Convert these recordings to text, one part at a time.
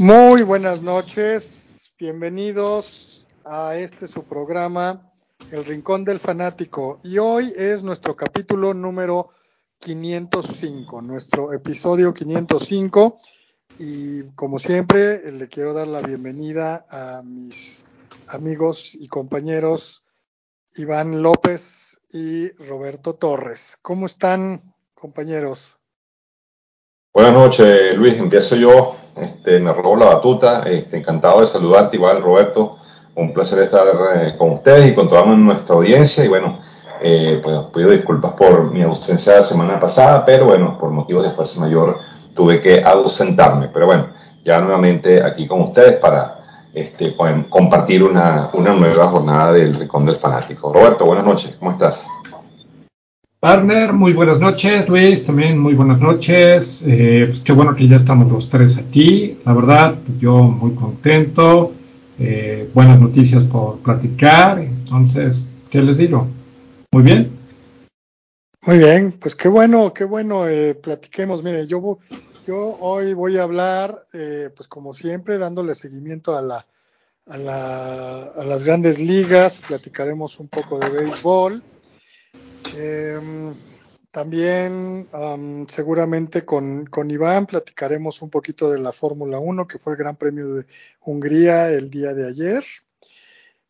Muy buenas noches, bienvenidos a este su programa, El Rincón del Fanático. Y hoy es nuestro capítulo número 505, nuestro episodio 505. Y como siempre, le quiero dar la bienvenida a mis amigos y compañeros Iván López y Roberto Torres. ¿Cómo están, compañeros? Buenas noches, Luis. Empiezo yo. Este, me robo la batuta. Este, encantado de saludarte, igual, Roberto. Un placer estar eh, con ustedes y con toda nuestra audiencia. Y bueno, eh, pues pido disculpas por mi ausencia la semana pasada, pero bueno, por motivos de fuerza mayor tuve que ausentarme. Pero bueno, ya nuevamente aquí con ustedes para este, compartir una, una nueva jornada del Rincón del Fanático. Roberto, buenas noches. ¿Cómo estás? Partner, muy buenas noches. Luis, también muy buenas noches. Eh, pues qué bueno que ya estamos los tres aquí. La verdad, yo muy contento. Eh, buenas noticias por platicar. Entonces, ¿qué les digo? Muy bien. Muy bien, pues qué bueno, qué bueno. Eh, platiquemos. Mire, yo, yo hoy voy a hablar, eh, pues como siempre, dándole seguimiento a la, a, la, a las grandes ligas. Platicaremos un poco de béisbol Em, también seguramente con, Iván platicaremos un poquito de la Fórmula 1, que fue el Gran Premio de Hungría el día de ayer.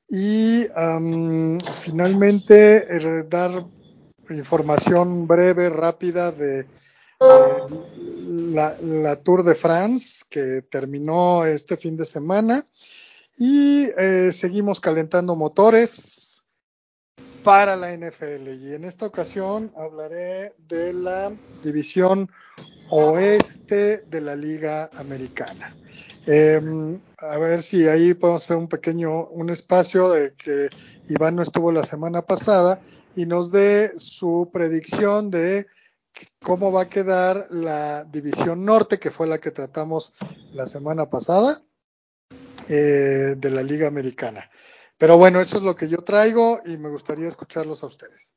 Y finalmente er, dar información breve, rápida de, la, Tour de France, que terminó este fin de semana. Y eh, seguimos calentando motores para la NFL. Y en esta ocasión hablaré de la división oeste de la Liga Americana. Em, a ver si ahí podemos hacer un pequeño, un espacio de que Iván no estuvo la semana pasada y nos dé su predicción de cómo va a quedar la división norte, que fue la que tratamos la semana pasada, eh, de la Liga Americana. Pero bueno, eso es lo que yo traigo y me gustaría escucharlos a ustedes.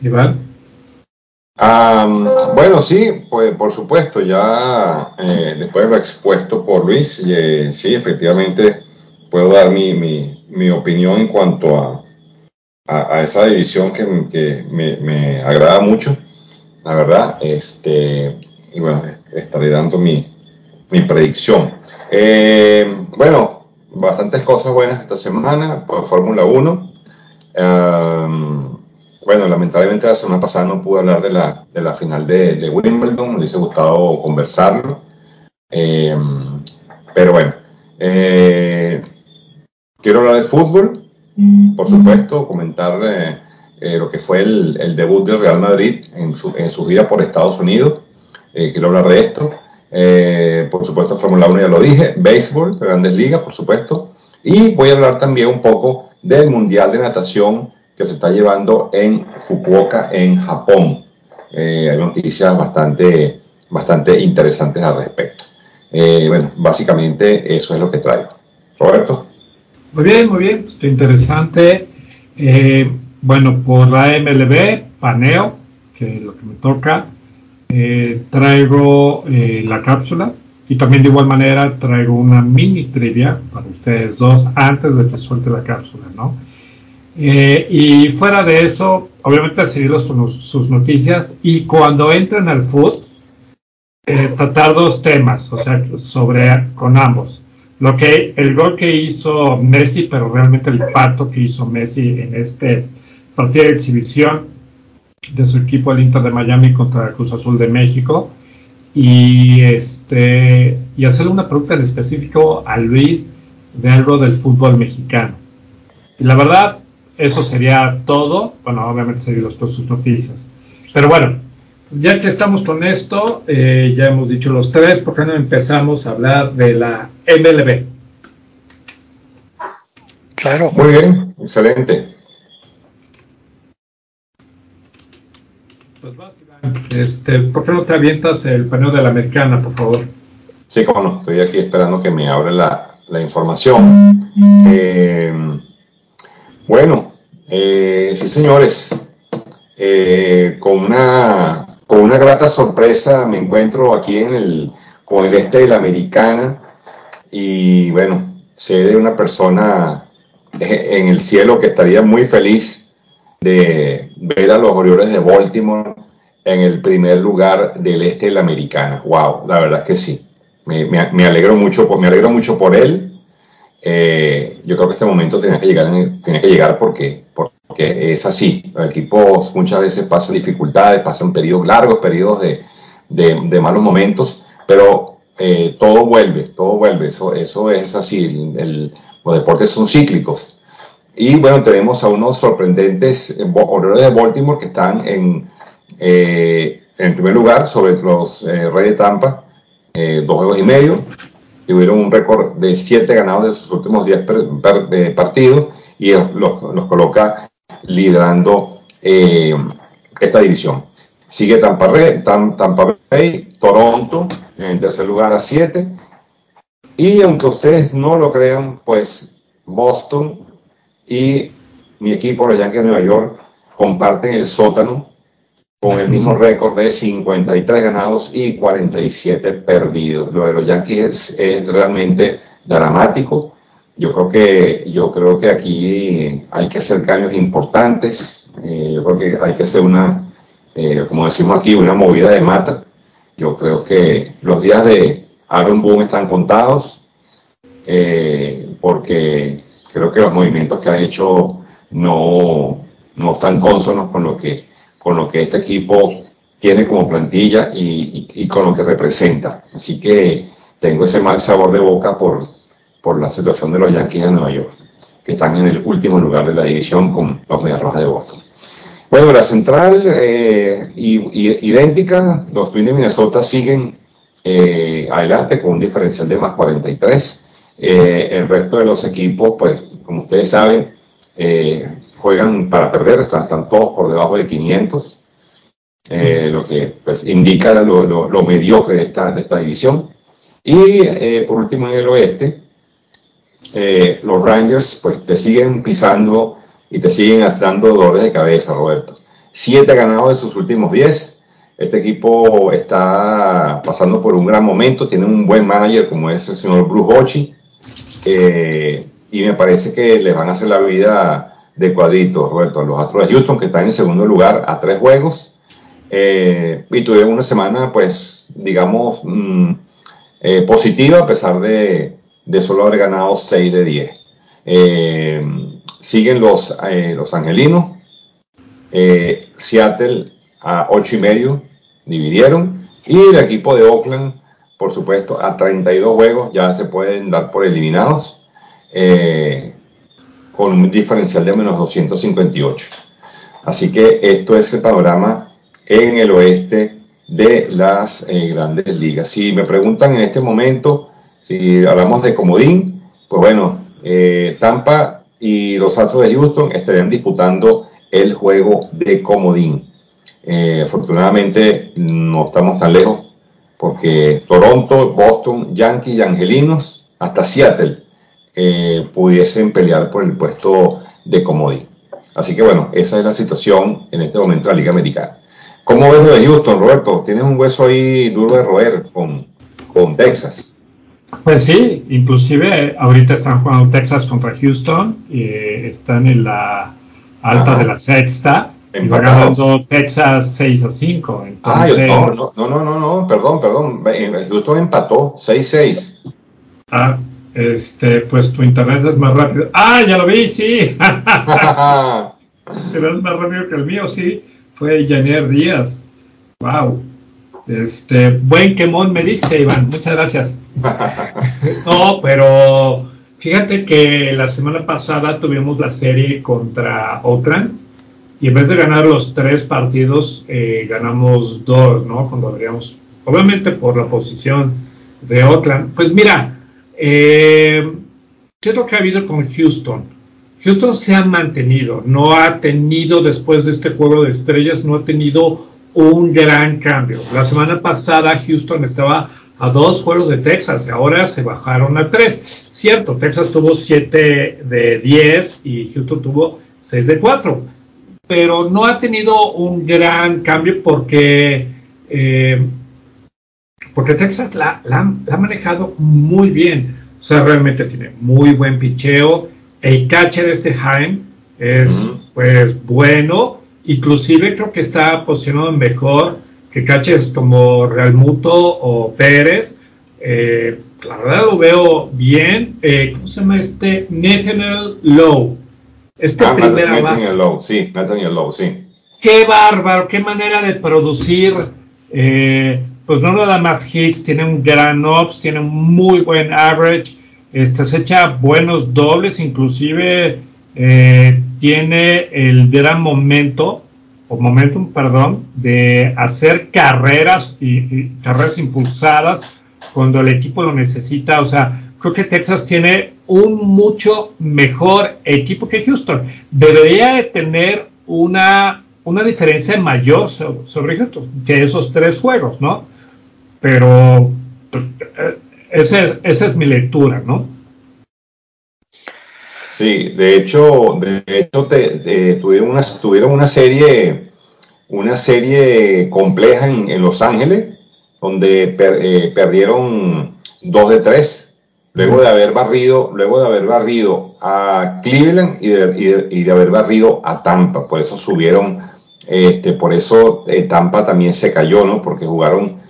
Iván. bueno, sí, pues por supuesto, ya eh, después de lo expuesto por Luis, eh, sí, efectivamente puedo dar mi, mi, opinión en cuanto a, a, esa división que, que me, me, agrada mucho, la verdad, este, y bueno, estaré dando mi, mi predicción. Eh, bueno, bastantes cosas buenas esta semana por Fórmula 1. bueno, lamentablemente la semana pasada no pude hablar de la, de la final de, de, Wimbledon, me hubiese gustado conversarlo. Em, pero bueno, eh, quiero hablar de fútbol, por supuesto, comentar eh, eh, lo que fue el, el, debut del Real Madrid en su, en su gira por Estados Unidos. quiero hablar de esto. Eh, por supuesto, Fórmula 1 ya lo dije, béisbol, grandes ligas, por supuesto, y voy a hablar también un poco del Mundial de Natación que se está llevando en Fukuoka, en Japón. Eh, hay noticias bastante, bastante interesantes al respecto. Eh, bueno, básicamente eso es lo que traigo. Roberto. Muy bien, muy bien, está interesante. bueno, por la MLB, paneo, que es lo que me toca, eh, traigo eh, la cápsula y también de igual manera traigo una mini trivia para ustedes dos antes de que suelte la cápsula, ¿no? Eh, y fuera de eso, obviamente seguir sus noticias y cuando entren al food, tratar dos temas, o sea, sobre con ambos. Lo que el gol que hizo Messi, pero realmente el impacto que hizo Messi en este partido de exhibición de su equipo el Inter de Miami contra el Cruz Azul de México y este y hacerle una pregunta en específico a Luis de algo del fútbol mexicano. Y la verdad, eso sería todo. Bueno, obviamente serían los, sus noticias. Pero bueno, ya que estamos con esto, eh, ya hemos dicho los tres, ¿por qué no empezamos a hablar de la MLB? Claro. Muy bien, excelente. Este, ¿Por qué no te avientas el paneo de la americana, por favor? Sí, como no, estoy aquí esperando que me abra la, información. Eh, bueno, eh, sí, señores, eh, con, una, con una grata sorpresa me encuentro aquí en el con el este de la americana y bueno, sé de una persona en el cielo que estaría muy feliz de ver a los Orioles de Baltimore en el primer lugar del este de la americana. Wow, la verdad es que sí. Me, me, alegro mucho, me alegro mucho por él. Eh, yo creo que este momento tenía que llegar, tenía que llegar porque, porque es así. Los equipos muchas veces pasan dificultades, pasan periodos largos, periodos de, de, de malos momentos, pero eh, todo vuelve, todo vuelve, eso, eso es así, el, los deportes son cíclicos. Y bueno, tenemos a unos sorprendentes Orioles de Baltimore que están en, eh, en primer lugar sobre los eh, Reyes de Tampa, dos juegos y medio. Tuvieron un récord de siete ganados de sus últimos 10 partidos y los, los coloca liderando esta división. Sigue Tampa, Tampa Bay, Toronto en tercer lugar a 7. Y aunque ustedes no lo crean, pues Boston y mi equipo, los Yankees de Nueva York, comparten el sótano con el mismo récord de 53 ganados y 47 perdidos. Lo de los Yankees es, realmente dramático. Yo creo que yo creo que aquí hay que hacer cambios importantes. Eh, yo creo que hay que hacer una eh, como decimos aquí, una movida de mata. Yo creo que los días de Aaron Boone están contados, eh, porque creo que los movimientos que ha hecho no, no están consonos con lo que, con lo que este equipo tiene como plantilla y, y, con lo que representa. Así que tengo ese mal sabor de boca por, por la situación de los Yankees de Nueva York, que están en el último lugar de la división con los Medias Rojas de Boston. Bueno, la central eh, idéntica, los Twins de Minnesota siguen eh, adelante con un diferencial de más 43. Eh, el resto de los equipos, pues, como ustedes saben, juegan para perder, están, todos por debajo de 500, lo que pues, indica lo, mediocre de esta, de esta división. Y por último, en el oeste, los Rangers, pues, te siguen pisando y te siguen dando dolores de cabeza, Roberto. Siete ganados de sus últimos diez. Este equipo está pasando por un gran momento, tiene un buen manager como es el señor Bruce Bochy, eh, y me parece que le van a hacer la vida de cuadrito, Roberto, a los Astros de Houston, que están en segundo lugar a tres juegos, eh, y tuvieron una semana, pues, digamos, mm, eh, positiva, a pesar de, de, solo haber ganado 6 de 10. Siguen los, los angelinos. Seattle a 8 y medio dividieron. Y el equipo de Oakland, por supuesto, a 32 juegos ya se pueden dar por eliminados. Eh, con un diferencial de menos 258. Así que esto es el panorama en el oeste de las grandes ligas. Si me preguntan en este momento si hablamos de comodín, pues bueno, Tampa y los Astros de Houston estarían disputando el juego de comodín. Eh, afortunadamente no estamos tan lejos porque Toronto, Boston, Yankees y Angelinos, hasta Seattle, eh, pudiesen pelear por el puesto de comodín. Así que bueno, esa es la situación en este momento de la Liga Americana. ¿Cómo ves lo de Houston, Roberto? Tienes un hueso ahí duro de roer con, con Texas. Pues sí, inclusive ahorita están jugando Texas contra Houston, y están en la alta de la sexta, y ganando Texas 6 a 5. Entonces... Ah, no, no, no, no, perdón, perdón, Houston empató 6-6. Ah, este, pues tu internet es más rápido. Ah, ya lo vi, sí. Será más rápido que el mío, sí. Fue Janer Díaz. Wow. Este, buen quemón me dice, Iván. Muchas gracias. no, pero fíjate que la semana pasada tuvimos la serie contra Oakland y en vez de ganar los tres partidos, eh, ganamos dos, ¿no? Cuando deberíamos, obviamente por la posición de Oakland. Pues mira, eh, ¿qué es lo que ha habido con Houston? Houston se ha mantenido, no ha tenido después de este juego de estrellas, no ha tenido un gran cambio. La semana pasada Houston estaba a dos juegos de Texas, ahora se bajaron a tres. Cierto, Texas tuvo 7 de 10 y Houston tuvo 6 de 4, pero no ha tenido un gran cambio porque eh, porque Texas la, la, ha manejado muy bien. O sea, realmente tiene muy buen picheo. El catcher este Jaime es pues bueno. Inclusive creo que está posicionado mejor que catchers como Realmuto o Pérez. Eh, la verdad lo veo bien. Eh, ¿Cómo se llama este? Nathaniel Lowe. Este ah, primera Nathaniel Lowe, sí, Nathaniel Lowe, sí. Qué bárbaro, qué manera de producir. Eh, pues no nada más hits, tiene un gran ops, tiene un muy buen average, este, se echa buenos dobles, inclusive eh, tiene el gran momento, o momentum, perdón, de hacer carreras y, carreras impulsadas cuando el equipo lo necesita. O sea, creo que Texas tiene un mucho mejor equipo que Houston. Debería de tener una, una diferencia mayor sobre, Houston que esos tres juegos, ¿no? Pero pues, eh, esa, esa es mi lectura, ¿no? Sí, de hecho, de hecho te, tuvieron, una, tuvieron una serie, una serie compleja en, Los Ángeles, donde eh, perdieron dos de tres, luego de haber barrido, luego de haber barrido a Cleveland y de, y de, haber barrido a Tampa, por eso subieron, este, por eso eh, Tampa también se cayó, ¿no? Porque jugaron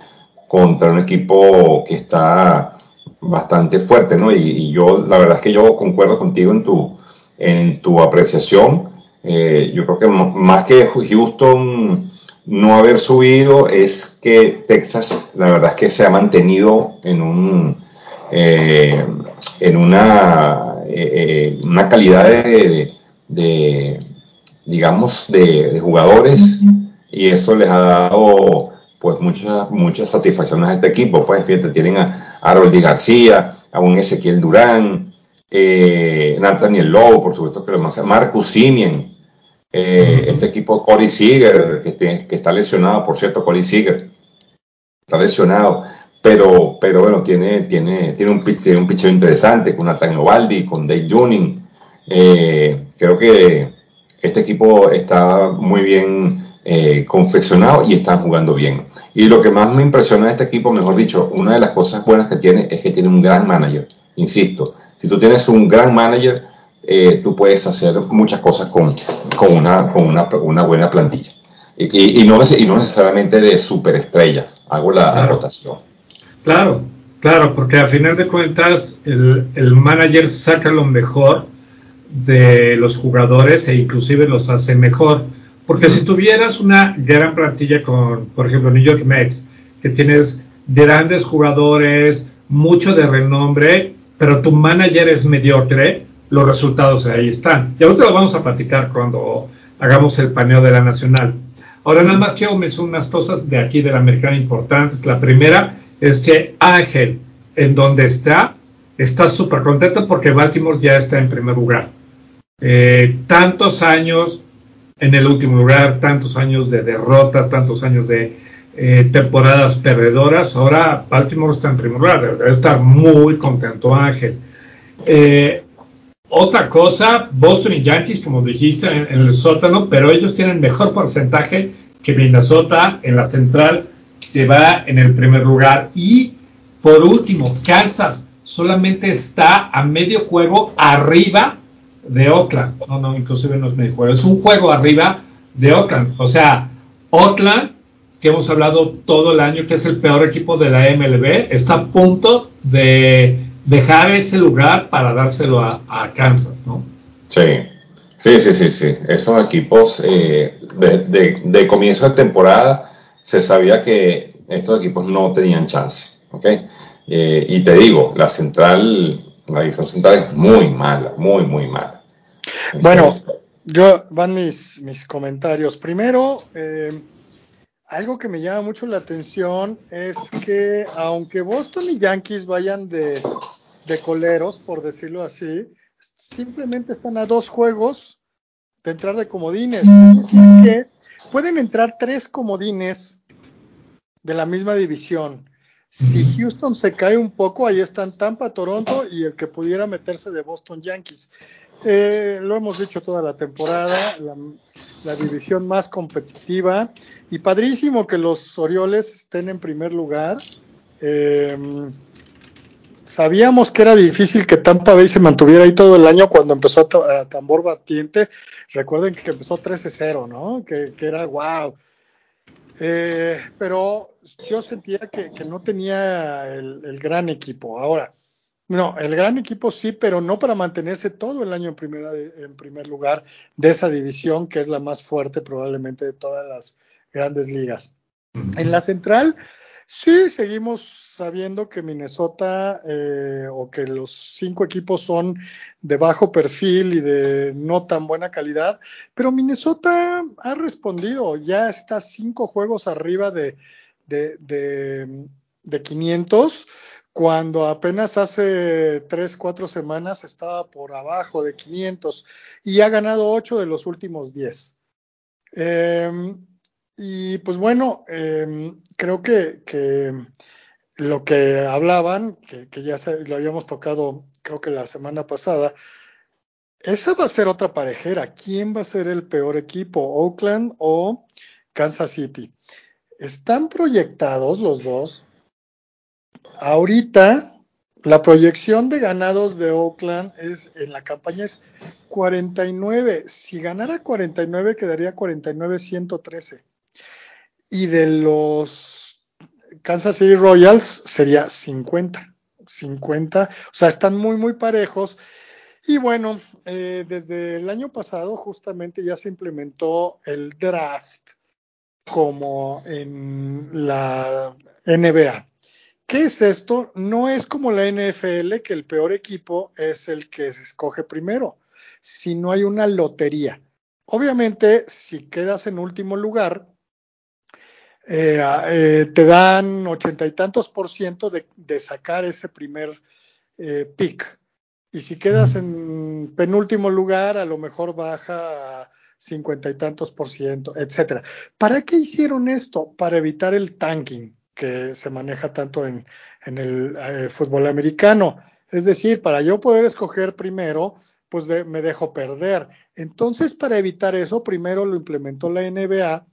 contra un equipo que está bastante fuerte, ¿no? Y, yo, la verdad es que yo concuerdo contigo en tu, en tu apreciación. Eh, yo creo que más que Houston no haber subido es que Texas, la verdad es que se ha mantenido en un, eh, en una, eh, una calidad de, digamos, de, de jugadores y eso les ha dado pues muchas, muchas satisfacciones a este equipo. Pues fíjate, tienen a Harold García, a un Ezequiel Durán, eh, Nathaniel Lowe, por supuesto que lo más, Marcus Simien, eh, este equipo Corey Seager, que, que, está lesionado, por cierto, Corey Seager, está lesionado, pero, pero bueno, tiene, tiene, tiene, un, tiene un picheo interesante con Nathaniel Ovaldi, con Dave Juning. Eh, creo que este equipo está muy bien eh, confeccionado y están jugando bien. Y lo que más me impresiona de este equipo, mejor dicho, una de las cosas buenas que tiene es que tiene un gran manager. Insisto, si tú tienes un gran manager, eh, tú puedes hacer muchas cosas con, con, una, con una, una buena plantilla. Y, y, no, y no necesariamente de superestrellas. Hago la, rotación. Claro, claro, porque a final de cuentas el, el manager saca lo mejor de los jugadores e inclusive los hace mejor. Porque si tuvieras una gran plantilla con, por ejemplo, New York Mets, que tienes grandes jugadores, mucho de renombre, pero tu manager es mediocre, los resultados ahí están. Y ahorita lo vamos a platicar cuando hagamos el paneo de la nacional. Ahora nada más quiero mencionar unas cosas de aquí de la americana importantes. La primera es que Ángel, en donde está, está súper contento porque Baltimore ya está en primer lugar. Eh, tantos años en el último lugar, tantos años de derrotas, tantos años de eh, temporadas perdedoras. Ahora Baltimore está en primer lugar, debe estar muy contento Ángel. Eh, otra cosa, Boston y Yankees, como dijiste, en, el sótano, pero ellos tienen mejor porcentaje que Minnesota en la central, que va en el primer lugar. Y por último, Kansas solamente está a medio juego arriba de Oakland. No, no, inclusive no es medio juego, es un juego arriba de Oakland. O sea, Oakland, que hemos hablado todo el año, que es el peor equipo de la MLB, está a punto de dejar ese lugar para dárselo a, Kansas, ¿no? Sí, sí, sí, sí, sí. Esos equipos eh, de, comienzo de temporada se sabía que estos equipos no tenían chance. Eh, y te digo, la central, la división central es muy mala, muy, muy mala. Bueno, yo van mis, mis comentarios. Primero, eh, algo que me llama mucho la atención es que aunque Boston y Yankees vayan de, de coleros, por decirlo así, simplemente están a dos juegos de entrar de comodines. Es decir, que pueden entrar tres comodines de la misma división. Si Houston se cae un poco, ahí están Tampa, Toronto y el que pudiera meterse de Boston Yankees. Eh, lo hemos dicho toda la temporada, la, división más competitiva y padrísimo que los Orioles estén en primer lugar Em, sabíamos que era difícil que Tampa Bay se mantuviera ahí todo el año cuando empezó a, tambor batiente. Recuerden que empezó 13-0, ¿no? Que, era wow. Eh, pero yo sentía que, no tenía el, gran equipo. Ahora, no, el gran equipo sí, pero no para mantenerse todo el año en, primera, en primer lugar de esa división, que es la más fuerte probablemente de todas las grandes ligas. En la central, sí, seguimos sabiendo que Minnesota eh, o que los cinco equipos son de bajo perfil y de no tan buena calidad, pero Minnesota ha respondido, ya está cinco juegos arriba de, de, de, de 500 cuando apenas hace tres, cuatro semanas estaba por abajo de 500 y ha ganado ocho de los últimos 10. Em, y pues bueno, em, creo que, lo que hablaban, que, ya lo habíamos tocado creo que la semana pasada, esa va a ser otra parejera. ¿Quién va a ser el peor equipo, Oakland o Kansas City? Están proyectados los dos Ahorita la proyección de ganados de Oakland es en la campaña es 49. Si ganara 49 quedaría 49-113. Y de los Kansas City Royals sería 50. 50. O sea, están muy, muy parejos. Y bueno, eh, desde el año pasado justamente ya se implementó el draft como en la NBA. ¿Qué es esto? No es como la NFL, que el peor equipo es el que se escoge primero, sino hay una lotería. Obviamente, si quedas en último lugar, eh, eh, te dan ochenta y tantos por ciento de, sacar ese primer eh, pick. Y si quedas en penúltimo lugar, a lo mejor baja a cincuenta y tantos por ciento, etcétera. ¿Para qué hicieron esto? Para evitar el tanking que se maneja tanto en, el eh, fútbol americano. Es decir, para yo poder escoger primero, pues me dejo perder. Entonces, para evitar eso, primero lo implementó la NBA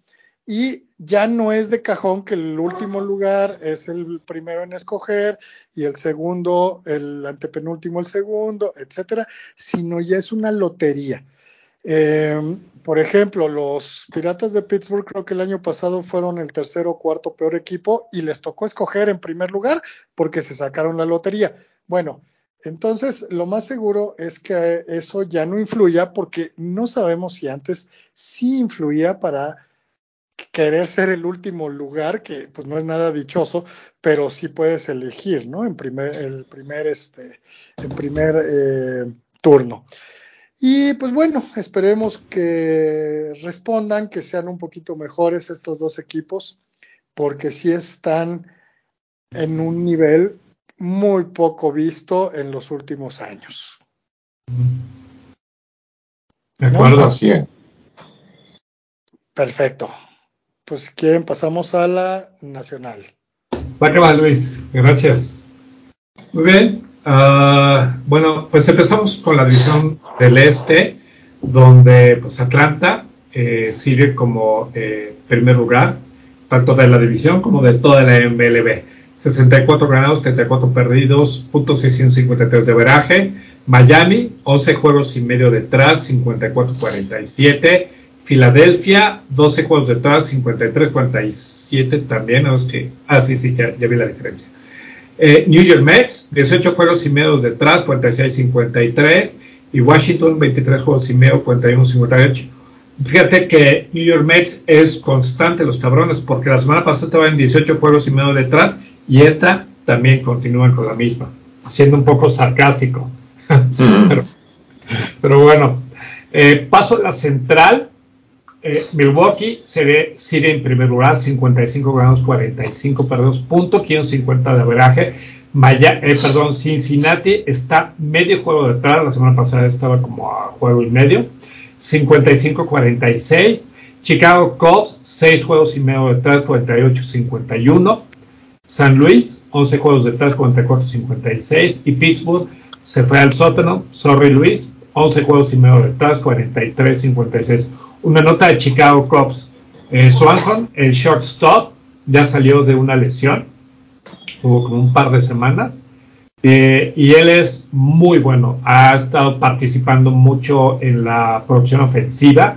y ya no es de cajón que el último lugar es el primero en escoger y el segundo, el antepenúltimo, el segundo, etcétera, sino ya es una lotería. Eh, por ejemplo, los Piratas de Pittsburgh creo que el año pasado fueron el tercer o cuarto peor equipo y les tocó escoger en primer lugar porque se sacaron la lotería. Bueno, entonces lo más seguro es que eso ya no influya porque no sabemos si antes sí influía para querer ser el último lugar, que pues no es nada dichoso, pero sí puedes elegir, ¿no? En primer, el primer, este, en primer eh, turno. Y pues bueno, esperemos que respondan, que sean un poquito mejores estos dos equipos, porque sí están en un nivel muy poco visto en los últimos años. De acuerdo, así Perfecto. Pues si quieren pasamos a la nacional. Va Luis. Gracias. Muy bien. Uh, bueno, pues empezamos con la división del este, donde pues Atlanta eh, sigue como eh, primer lugar, tanto de la división como de toda la MLB. 64 ganados, 34 perdidos, .653 de veraje. Miami, 11 juegos y medio detrás, 54-47. Filadelfia, 12 juegos detrás, 53-47 también. Ah, sí, sí, ya vi la diferencia. Eh, New York Mets, 18 juegos y medio detrás, 46-53. Y Washington, 23 juegos y medio, 41-58. Fíjate que New York Mets es constante los cabrones, porque la semana pasada estaba en 18 juegos y medio detrás y esta también continúa con la misma, siendo un poco sarcástico. pero, bueno, eh, paso a la central. Eh, Milwaukee se ve, sigue en primer lugar, 55 grados, 45 perdidos, punto 50 de averaje. Maya, eh, perdón, Cincinnati está medio juego detrás, la semana pasada estaba como a juego y medio, 55-46. Chicago Cubs, 6 juegos y medio detrás, 48-51. San Luis, 11 juegos detrás, 44-56. Y Pittsburgh se fue al sótano, sorry Luis, 11 juegos y medio detrás, 43-56 una nota de Chicago Cubs. Eh, Swanson, el shortstop, ya salió de una lesión. estuvo como un par de semanas. Eh, y él es muy bueno, ha estado participando mucho en la producción ofensiva.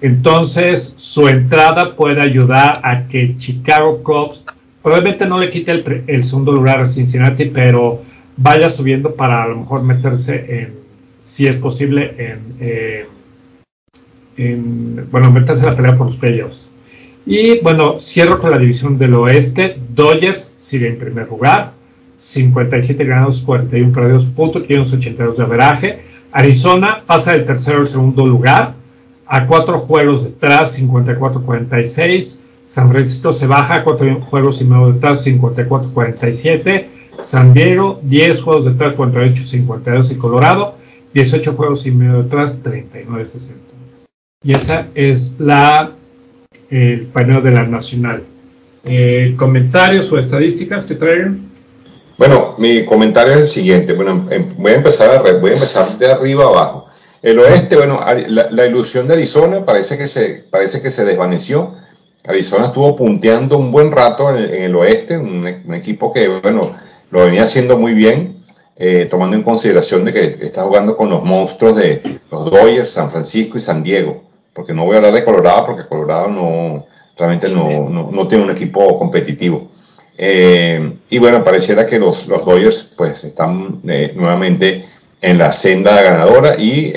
Entonces, su entrada puede ayudar a que Chicago Cubs probablemente no le quite el, segundo lugar a Cincinnati, pero vaya subiendo para a lo mejor meterse en, si es posible, en, eh, en bueno, meterse en la pelea por los playoffs. Y bueno, cierro con la división del oeste. Dodgers sigue en primer lugar, 57 ganados, 41 perdidos, punto, 582 de averaje. Arizona pasa del tercero al segundo lugar, a cuatro juegos detrás, 54-46. San Francisco se baja cuatro juegos y medio detrás, 54-47. San Diego, 10 juegos detrás, 48-52. Y Colorado, 18 juegos y medio detrás, 39-60. Y esa es la el panel de la Nacional. Eh, ¿Comentarios o estadísticas que traen? Bueno, mi comentario es el siguiente. Bueno, em, voy a empezar, voy a empezar de arriba abajo. El oeste, bueno, la, ilusión de Arizona parece que se, parece que se desvaneció. Arizona estuvo punteando un buen rato en el, oeste, un, equipo que, bueno, lo venía haciendo muy bien, eh, tomando en consideración de que está jugando con los monstruos de los Dodgers, San Francisco y San Diego porque no voy a hablar de Colorado, porque Colorado no, realmente no, no, tiene un equipo competitivo. Eh, y bueno, pareciera que los, los Dodgers pues están eh, nuevamente en la senda ganadora y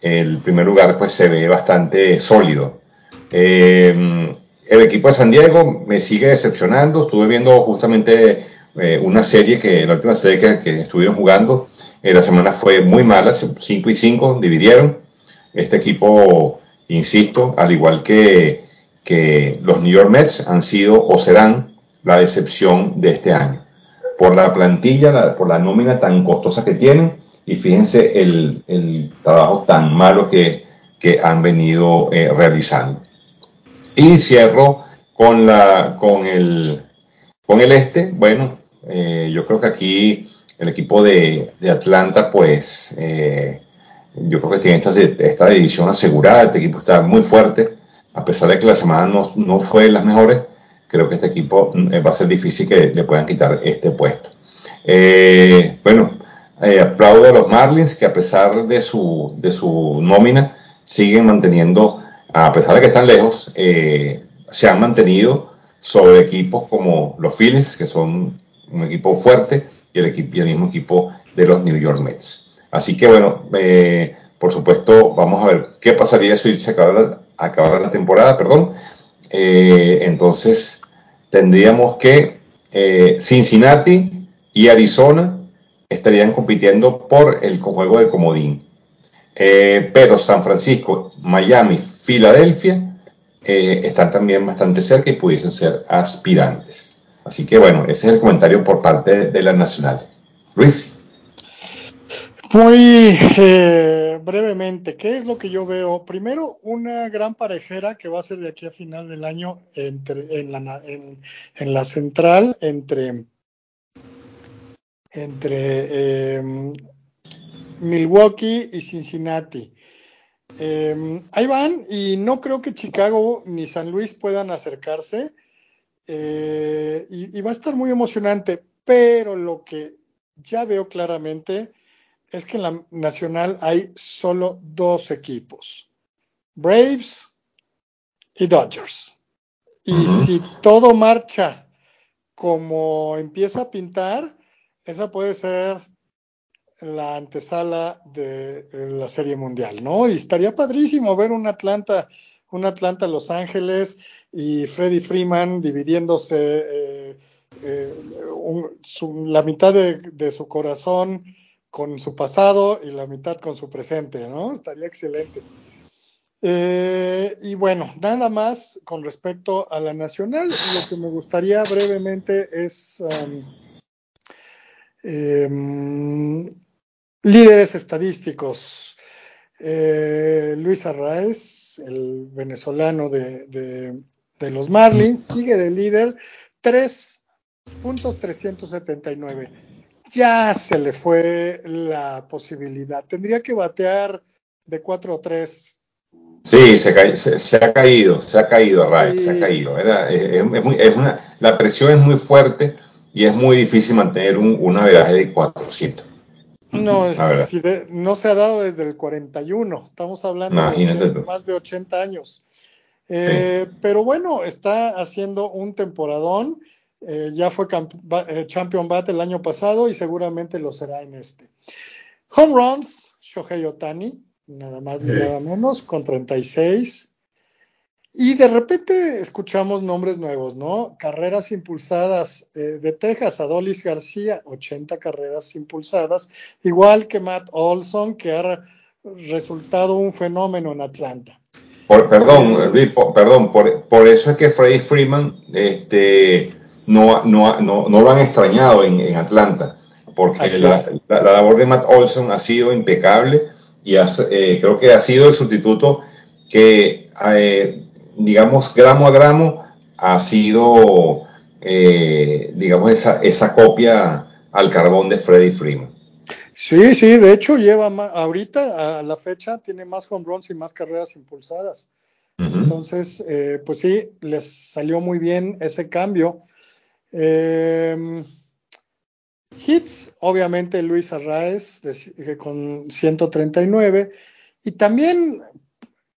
el primer lugar pues se ve bastante sólido. el equipo de San Diego me sigue decepcionando, estuve viendo justamente una serie que, la última serie que, que estuvieron jugando, la semana fue muy mala, 5 y 5 dividieron, este equipo, insisto, al igual que, que los New York Mets, han sido o serán la decepción de este año. Por la plantilla, por la nómina tan costosa que tienen y fíjense el, el trabajo tan malo que, que han venido eh, realizando. Y cierro con, la, con, el, con el este. Bueno, eh, yo creo que aquí el equipo de, de Atlanta, pues eh, yo creo que tiene esta, esta división asegurada, este equipo está muy fuerte, a pesar de que la semana no, no fue las mejores, creo que este equipo eh, va a ser difícil que le puedan quitar este puesto. Bueno, aplaudo a los Marlins que a pesar de su, de su nómina siguen manteniendo, a pesar de que están lejos, se han mantenido sobre equipos como los Phillies, que son un equipo fuerte, y el, mismo equipo de los New York Mets. Así que bueno, eh, por supuesto, vamos a ver qué pasaría si se acabara, la temporada, perdón. Eh, entonces, tendríamos que eh, Cincinnati y Arizona estarían compitiendo por el juego de comodín. pero San Francisco, Miami, Filadelfia están también bastante cerca y pudiesen ser aspirantes. Así que bueno, ese es el comentario por parte de, la Nacional. Luis. Muy eh, brevemente, ¿qué es lo que yo veo? Primero, una gran parejera que va a ser de aquí a final del año entre, en, la, en, la central entre, entre em, Milwaukee y Cincinnati. Em, ahí van y no creo que Chicago ni San Luis puedan acercarse eh, y va a estar muy emocionante, pero lo que ya veo claramente es que en la nacional hay solo dos equipos, Braves y Dodgers. Y si todo marcha como empieza a pintar, esa puede ser la antesala de la Serie Mundial, ¿no? Y estaría padrísimo ver un Atlanta, un Atlanta Los Ángeles y Freddie Freeman dividiéndose eh, eh, la mitad de, su corazón con su pasado y la mitad con su presente, ¿no? Estaría excelente. Eh, y bueno, nada más con respecto a la nacional, lo que me gustaría brevemente es um, em, líderes estadísticos. Luis Arraez, el venezolano de los Marlins, sigue de líder, 3.379 ya se le fue la posibilidad. Tendría que batear de 4 o 3. Sí, se, ha caído, se ha caído, Ray, se ha caído. es, muy, es una, la presión es muy fuerte y es muy difícil mantener un, un navegable de 400. No, no se ha dado desde el 41, estamos hablando de más de 80 años. Eh, pero bueno, está haciendo un temporadón, eh, ya fue eh, Champion Bat el año pasado y seguramente lo será en este. Home runs, Shohei Otani, nada más ni nada menos, con 36. Y de repente escuchamos nombres nuevos, ¿no? Carreras impulsadas eh, de Texas, Adolis García, 80 carreras impulsadas, igual que Matt Olson, que ha resultado un fenómeno en Atlanta. Perdón, eh, perdón, por, eso es que Freddie Freeman este, no, no, no, lo han extrañado en, Atlanta, porque la, labor de Matt Olson ha sido impecable y eh, creo que ha sido el sustituto que digamos, gramo a gramo, ha sido, eh, digamos, esa, esa copia al carbón de Freddy Freeman. Sí, sí, de hecho lleva ahorita a la fecha tiene más home runs y más carreras impulsadas. Entonces, eh, pues sí, les salió muy bien ese cambio. Em, hits, obviamente Luis Arraez con 139 y también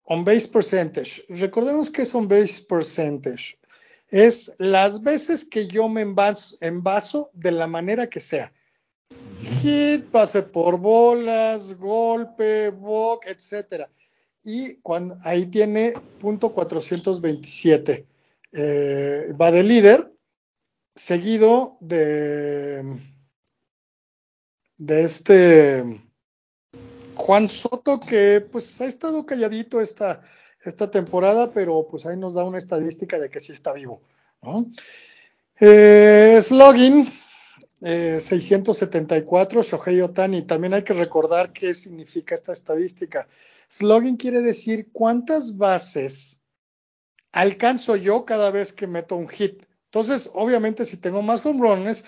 On base percentage. Recordemos que es on base percentage. Es las veces que yo me envaso, de la manera que sea. Hit, pase por bolas, golpe, walk, etc. Y ahí tiene punto 427. Eh, va de líder, seguido de, de este Juan Soto, que pues ha estado calladito esta, esta temporada, pero pues ahí nos da una estadística de que sí está vivo. ¿no? Eh, 674, eh, Shohei Otani. También hay que recordar qué significa esta estadística. Slogging quiere decir cuántas bases alcanzo yo cada vez que meto un hit. Entonces, obviamente, si tengo más home runs,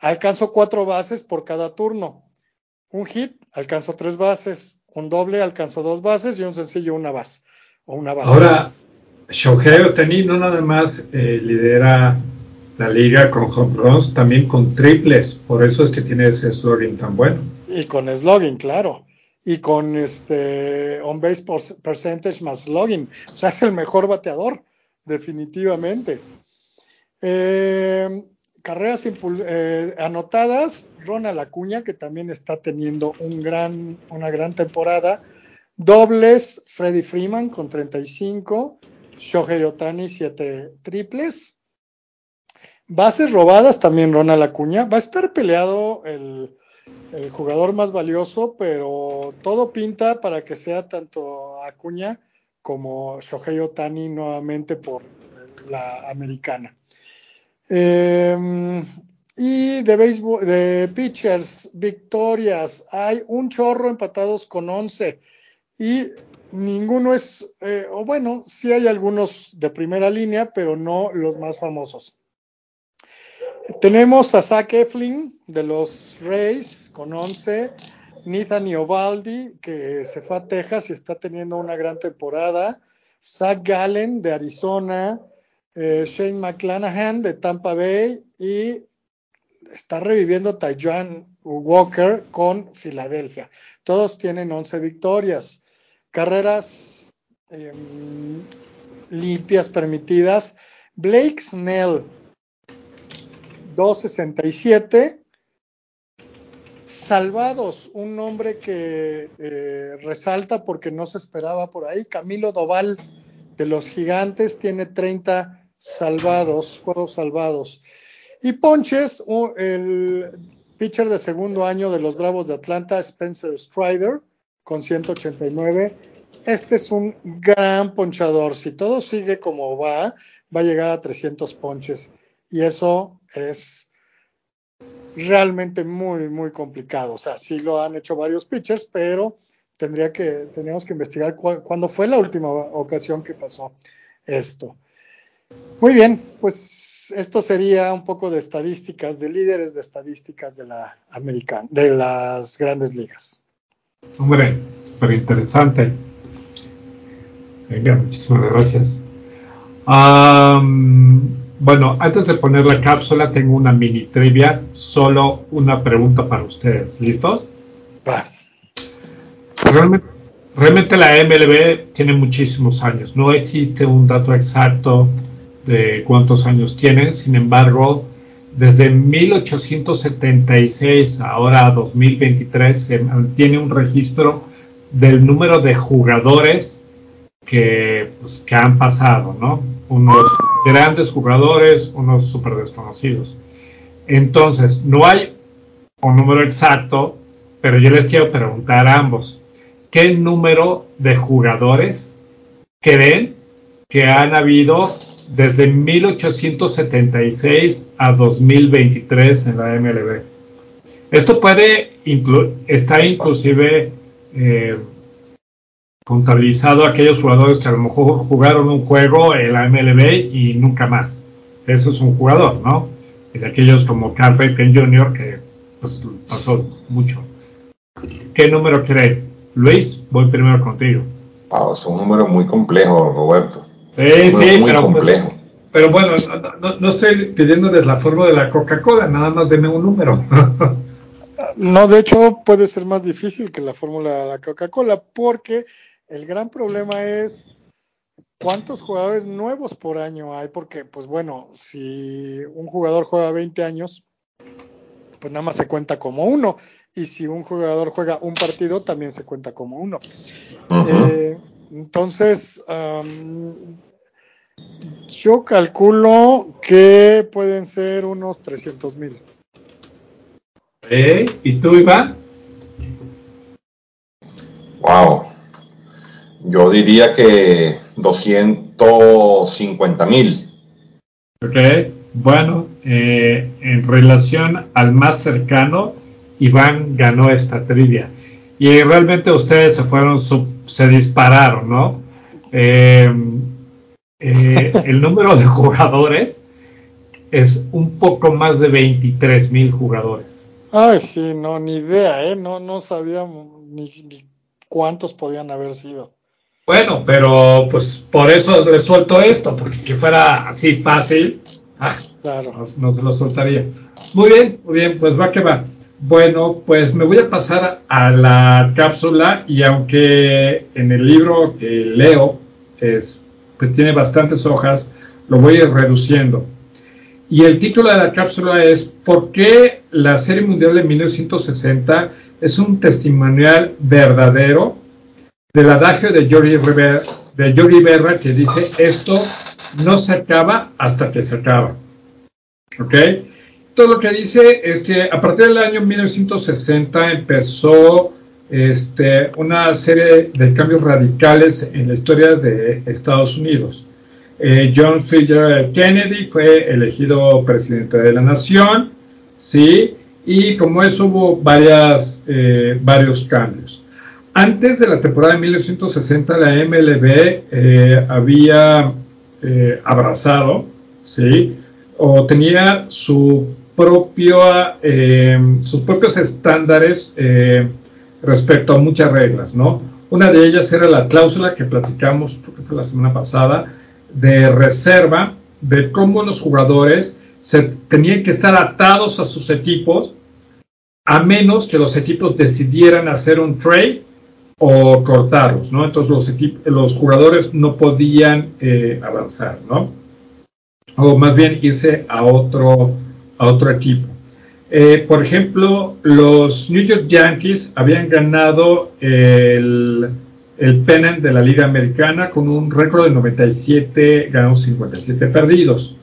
alcanzo cuatro bases por cada turno. Un hit, alcanzó tres bases. Un doble, alcanzó dos bases. Y un sencillo, una base. O una base. Ahora, Shohei Otani no nada más eh, lidera la liga con home runs, también con triples. Por eso es que tiene ese slogan tan bueno. Y con slogan, claro. Y con este on base percentage más slogan. O sea, es el mejor bateador, definitivamente. Eh, carreras eh, anotadas, Ronald Acuña, que también está teniendo un gran, una gran temporada. Dobles, Freddy Freeman con 35, Shohei Otani 7 triples. Bases robadas también Ronald Acuña. Va a estar peleado el, el jugador más valioso, pero todo pinta para que sea tanto Acuña como Shohei Otani nuevamente por la americana. Em, y de béisbol, de pitchers, victorias, hay un chorro empatados con 11 y ninguno es, eh, o bueno, sí hay algunos de primera línea, pero no los más famosos. Tenemos a Zach Eflin de los Rays con 11, Nathan Iovaldi que se fue a Texas y está teniendo una gran temporada, Zach Gallen de Arizona, eh, Shane McClanahan de Tampa Bay y está reviviendo Taijuan Walker con Filadelfia. Todos tienen 11 victorias. Carreras em, limpias permitidas. Blake Snell, 267. Salvados, un nombre que eh, resalta porque no se esperaba por ahí. Camilo Doval de los Gigantes tiene 30 salvados, juegos salvados. Y ponches, el pitcher de segundo año de los Bravos de Atlanta, Spencer Strider, con 189. Este es un gran ponchador. Si todo sigue como va, va a llegar a 300 ponches. Y eso es realmente muy, muy complicado. O sea, sí lo han hecho varios pitchers, pero tendría que, tendríamos que investigar cuándo fue la última ocasión que pasó esto. Muy bien, pues esto sería un poco de estadísticas, de líderes de estadísticas de la americana, de las grandes ligas. Hombre, súper interesante. Venga, muchísimas gracias. Bueno, antes de poner la cápsula, tengo una mini trivia, solo una pregunta para ustedes. ¿Listos? Va. Realmente, realmente la MLB tiene muchísimos años. No existe un dato exacto de cuántos años tiene. Sin embargo, desde 1876 ahora a 2023 se mantiene un registro del número de jugadores que, pues, que han pasado, ¿no? Unos grandes jugadores, unos súper desconocidos. Entonces, no hay un número exacto, pero yo les quiero preguntar a ambos, ¿qué número de jugadores creen que han habido desde 1876 a 2023 en la MLB? Esto puede estar inclusive eh, contabilizado aquellos jugadores que a lo mejor jugaron un juego en la MLB y nunca más. Eso es un jugador, ¿no? Y de aquellos como Carl Payton Jr., que pues, pasó mucho. ¿Qué número cree? Luis, voy primero contigo. Wow, es un número muy complejo, Roberto. Sí, sí, pero, pues, pero bueno, no, no, estoy pidiéndoles la forma de la Coca-Cola, nada más denme un número. no, de hecho puede ser más difícil que la fórmula de la Coca-Cola porque el gran problema es cuántos jugadores nuevos por año hay, porque, pues bueno, si un jugador juega 20 años, pues nada más se cuenta como uno. Y si un jugador juega un partido, también se cuenta como uno. Eh, entonces, yo calculo que pueden ser unos 300 mil. ¿Eh? ¿Y tú, Iván? Wow. Yo diría que 250 mil. Ok, bueno, eh, en relación al más cercano, Iván ganó esta trivia. Y realmente ustedes se fueron, se dispararon, ¿no? Em, eh, el número de jugadores es un poco más de 23 mil jugadores. Ay, sí, no, ni idea, ¿eh? No, no sabíamos ni cuántos podían haber sido. Bueno, pero pues por eso les suelto esto, porque si fuera así fácil, ah, claro. no, se lo soltaría. Muy bien, muy bien, pues va que va. Bueno, pues me voy a pasar a la cápsula y aunque en el libro que leo es que tiene bastantes hojas, lo voy a ir reduciendo. Y el título de la cápsula es ¿Por qué la Serie Mundial de 1960 es un testimonial verdadero del adagio de Jordi Rivera, de Berra que dice esto no se acaba hasta que se acaba. ¿Ok? Todo lo que dice es que a partir del año 1960 empezó este, una serie de cambios radicales en la historia de Estados Unidos. Eh, John F. Kennedy fue elegido presidente de la nación, ¿sí? Y como eso hubo varias, eh, varios cambios. Antes de la temporada de 1960, la MLB eh, había eh, abrazado, ¿sí? O tenía su propio, eh, sus propios estándares respecto a muchas reglas, ¿no? Una de ellas era la cláusula que platicamos, creo que fue la semana pasada, de reserva, de cómo los jugadores se tenían que estar atados a sus equipos, a menos que los equipos decidieran hacer un trade o cortarlos, ¿no? Entonces los, los jugadores no podían eh, avanzar, ¿no? O más bien irse a otro, a otro equipo. Eh, por ejemplo, los New York Yankees habían ganado el, el pennant de la Liga Americana con un récord de 97 ganados, 57 perdidos.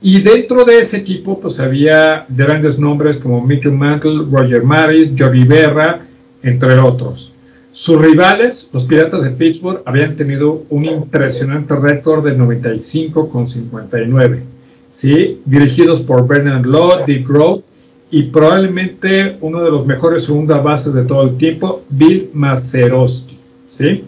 Y dentro de ese equipo, pues había grandes nombres como Mickey Mantle, Roger Maris, Joey Berra, entre otros. Sus rivales, los Piratas de Pittsburgh, habían tenido un impresionante récord de 95 con 59, ¿sí? dirigidos por Bernard Law, Dick Grove y probablemente uno de los mejores segundas bases de todo el tiempo, Bill Mazeroski. ¿sí?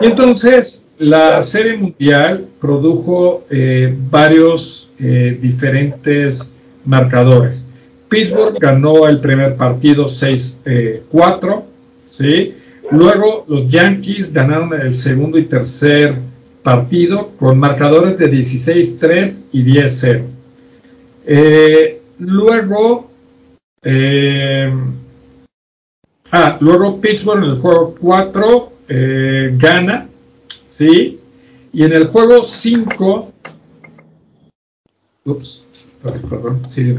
Y entonces la Serie Mundial produjo eh, varios eh, diferentes marcadores. Pittsburgh ganó el primer partido 6-4, eh, ¿sí? Luego los Yankees ganaron el segundo y tercer partido con marcadores de 16-3 y 10-0. Eh, luego, ah, luego Pittsburgh en el juego 4 gana, ¿sí? Y en el juego 5, ups, perdón, sí,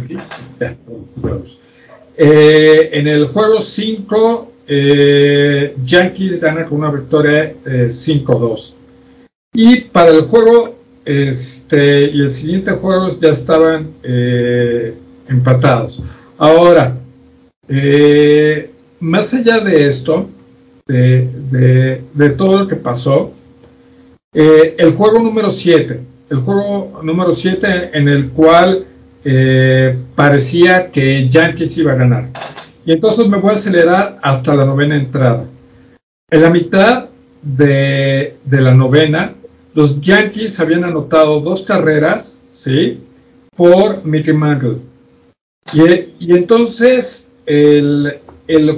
ya, eh, en el juego 5, eh, Yankees gana con una victoria 5-2. Eh, y para el juego, este, y el siguiente juego ya estaban empatados. Ahora, más allá de esto, de, de todo lo que pasó, el juego número 7, el juego número 7 en el cual eh, parecía que Yankees iba a ganar. Y entonces me voy a acelerar hasta la novena entrada. En la mitad de, la novena, los Yankees habían anotado dos carreras, ¿sí? Por Mickey Mantle. Y, entonces el,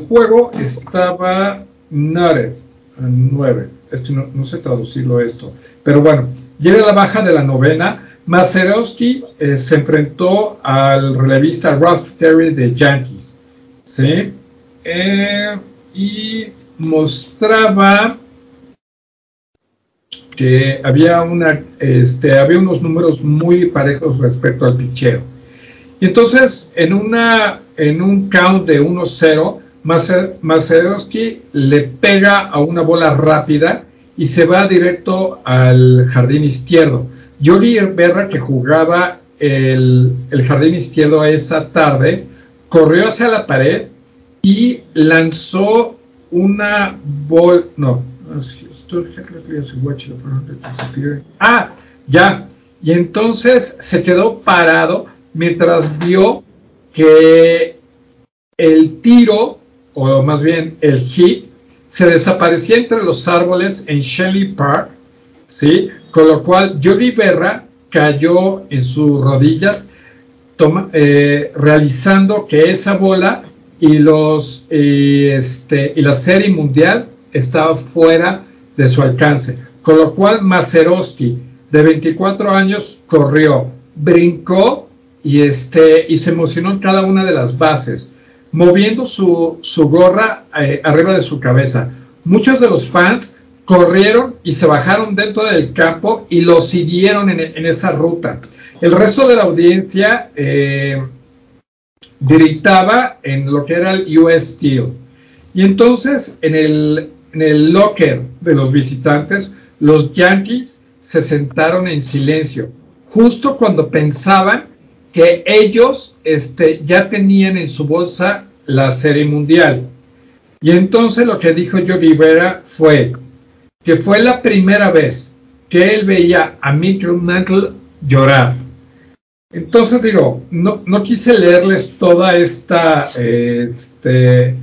juego estaba nueve. 9. Esto no, no, sé traducirlo esto. Pero bueno, llega la baja de la novena Mazeroski eh, se enfrentó al relevista Ralph Terry de Yankees, ¿sí? Eh, y mostraba que había, una, este, había unos números muy parejos respecto al picheo. Y entonces, en, una, en un count de 1-0, Mazeroski le pega a una bola rápida y se va directo al jardín izquierdo. Yogi Berra, que jugaba el, jardín izquierdo esa tarde, corrió hacia la pared y lanzó una bola. No, ah, ya. Y entonces se quedó parado mientras vio que el tiro, o más bien el hit, se desaparecía entre los árboles en Shelley Park, ¿sí? Con lo cual, Yogi Berra cayó en sus rodillas, eh, realizando que esa bola y, los, este, y la serie mundial estaba fuera de su alcance. Con lo cual, Mazeroski, de 24 años, corrió, brincó y, este, y se emocionó en cada una de las bases, moviendo su, gorra eh, arriba de su cabeza. Muchos de los fans corrieron y se bajaron dentro del campo y lo siguieron en, esa ruta. El resto de la audiencia eh, gritaba en lo que era el US Steel. Y entonces en el, en el locker de los visitantes, los Yankees se sentaron en silencio, justo cuando pensaban que ellos este, ya tenían en su bolsa la serie mundial. Y entonces lo que dijo Joe Rivera fue, que fue la primera vez que él veía a Mickey Mantle llorar. Entonces digo, no, no quise leerles toda esta, este,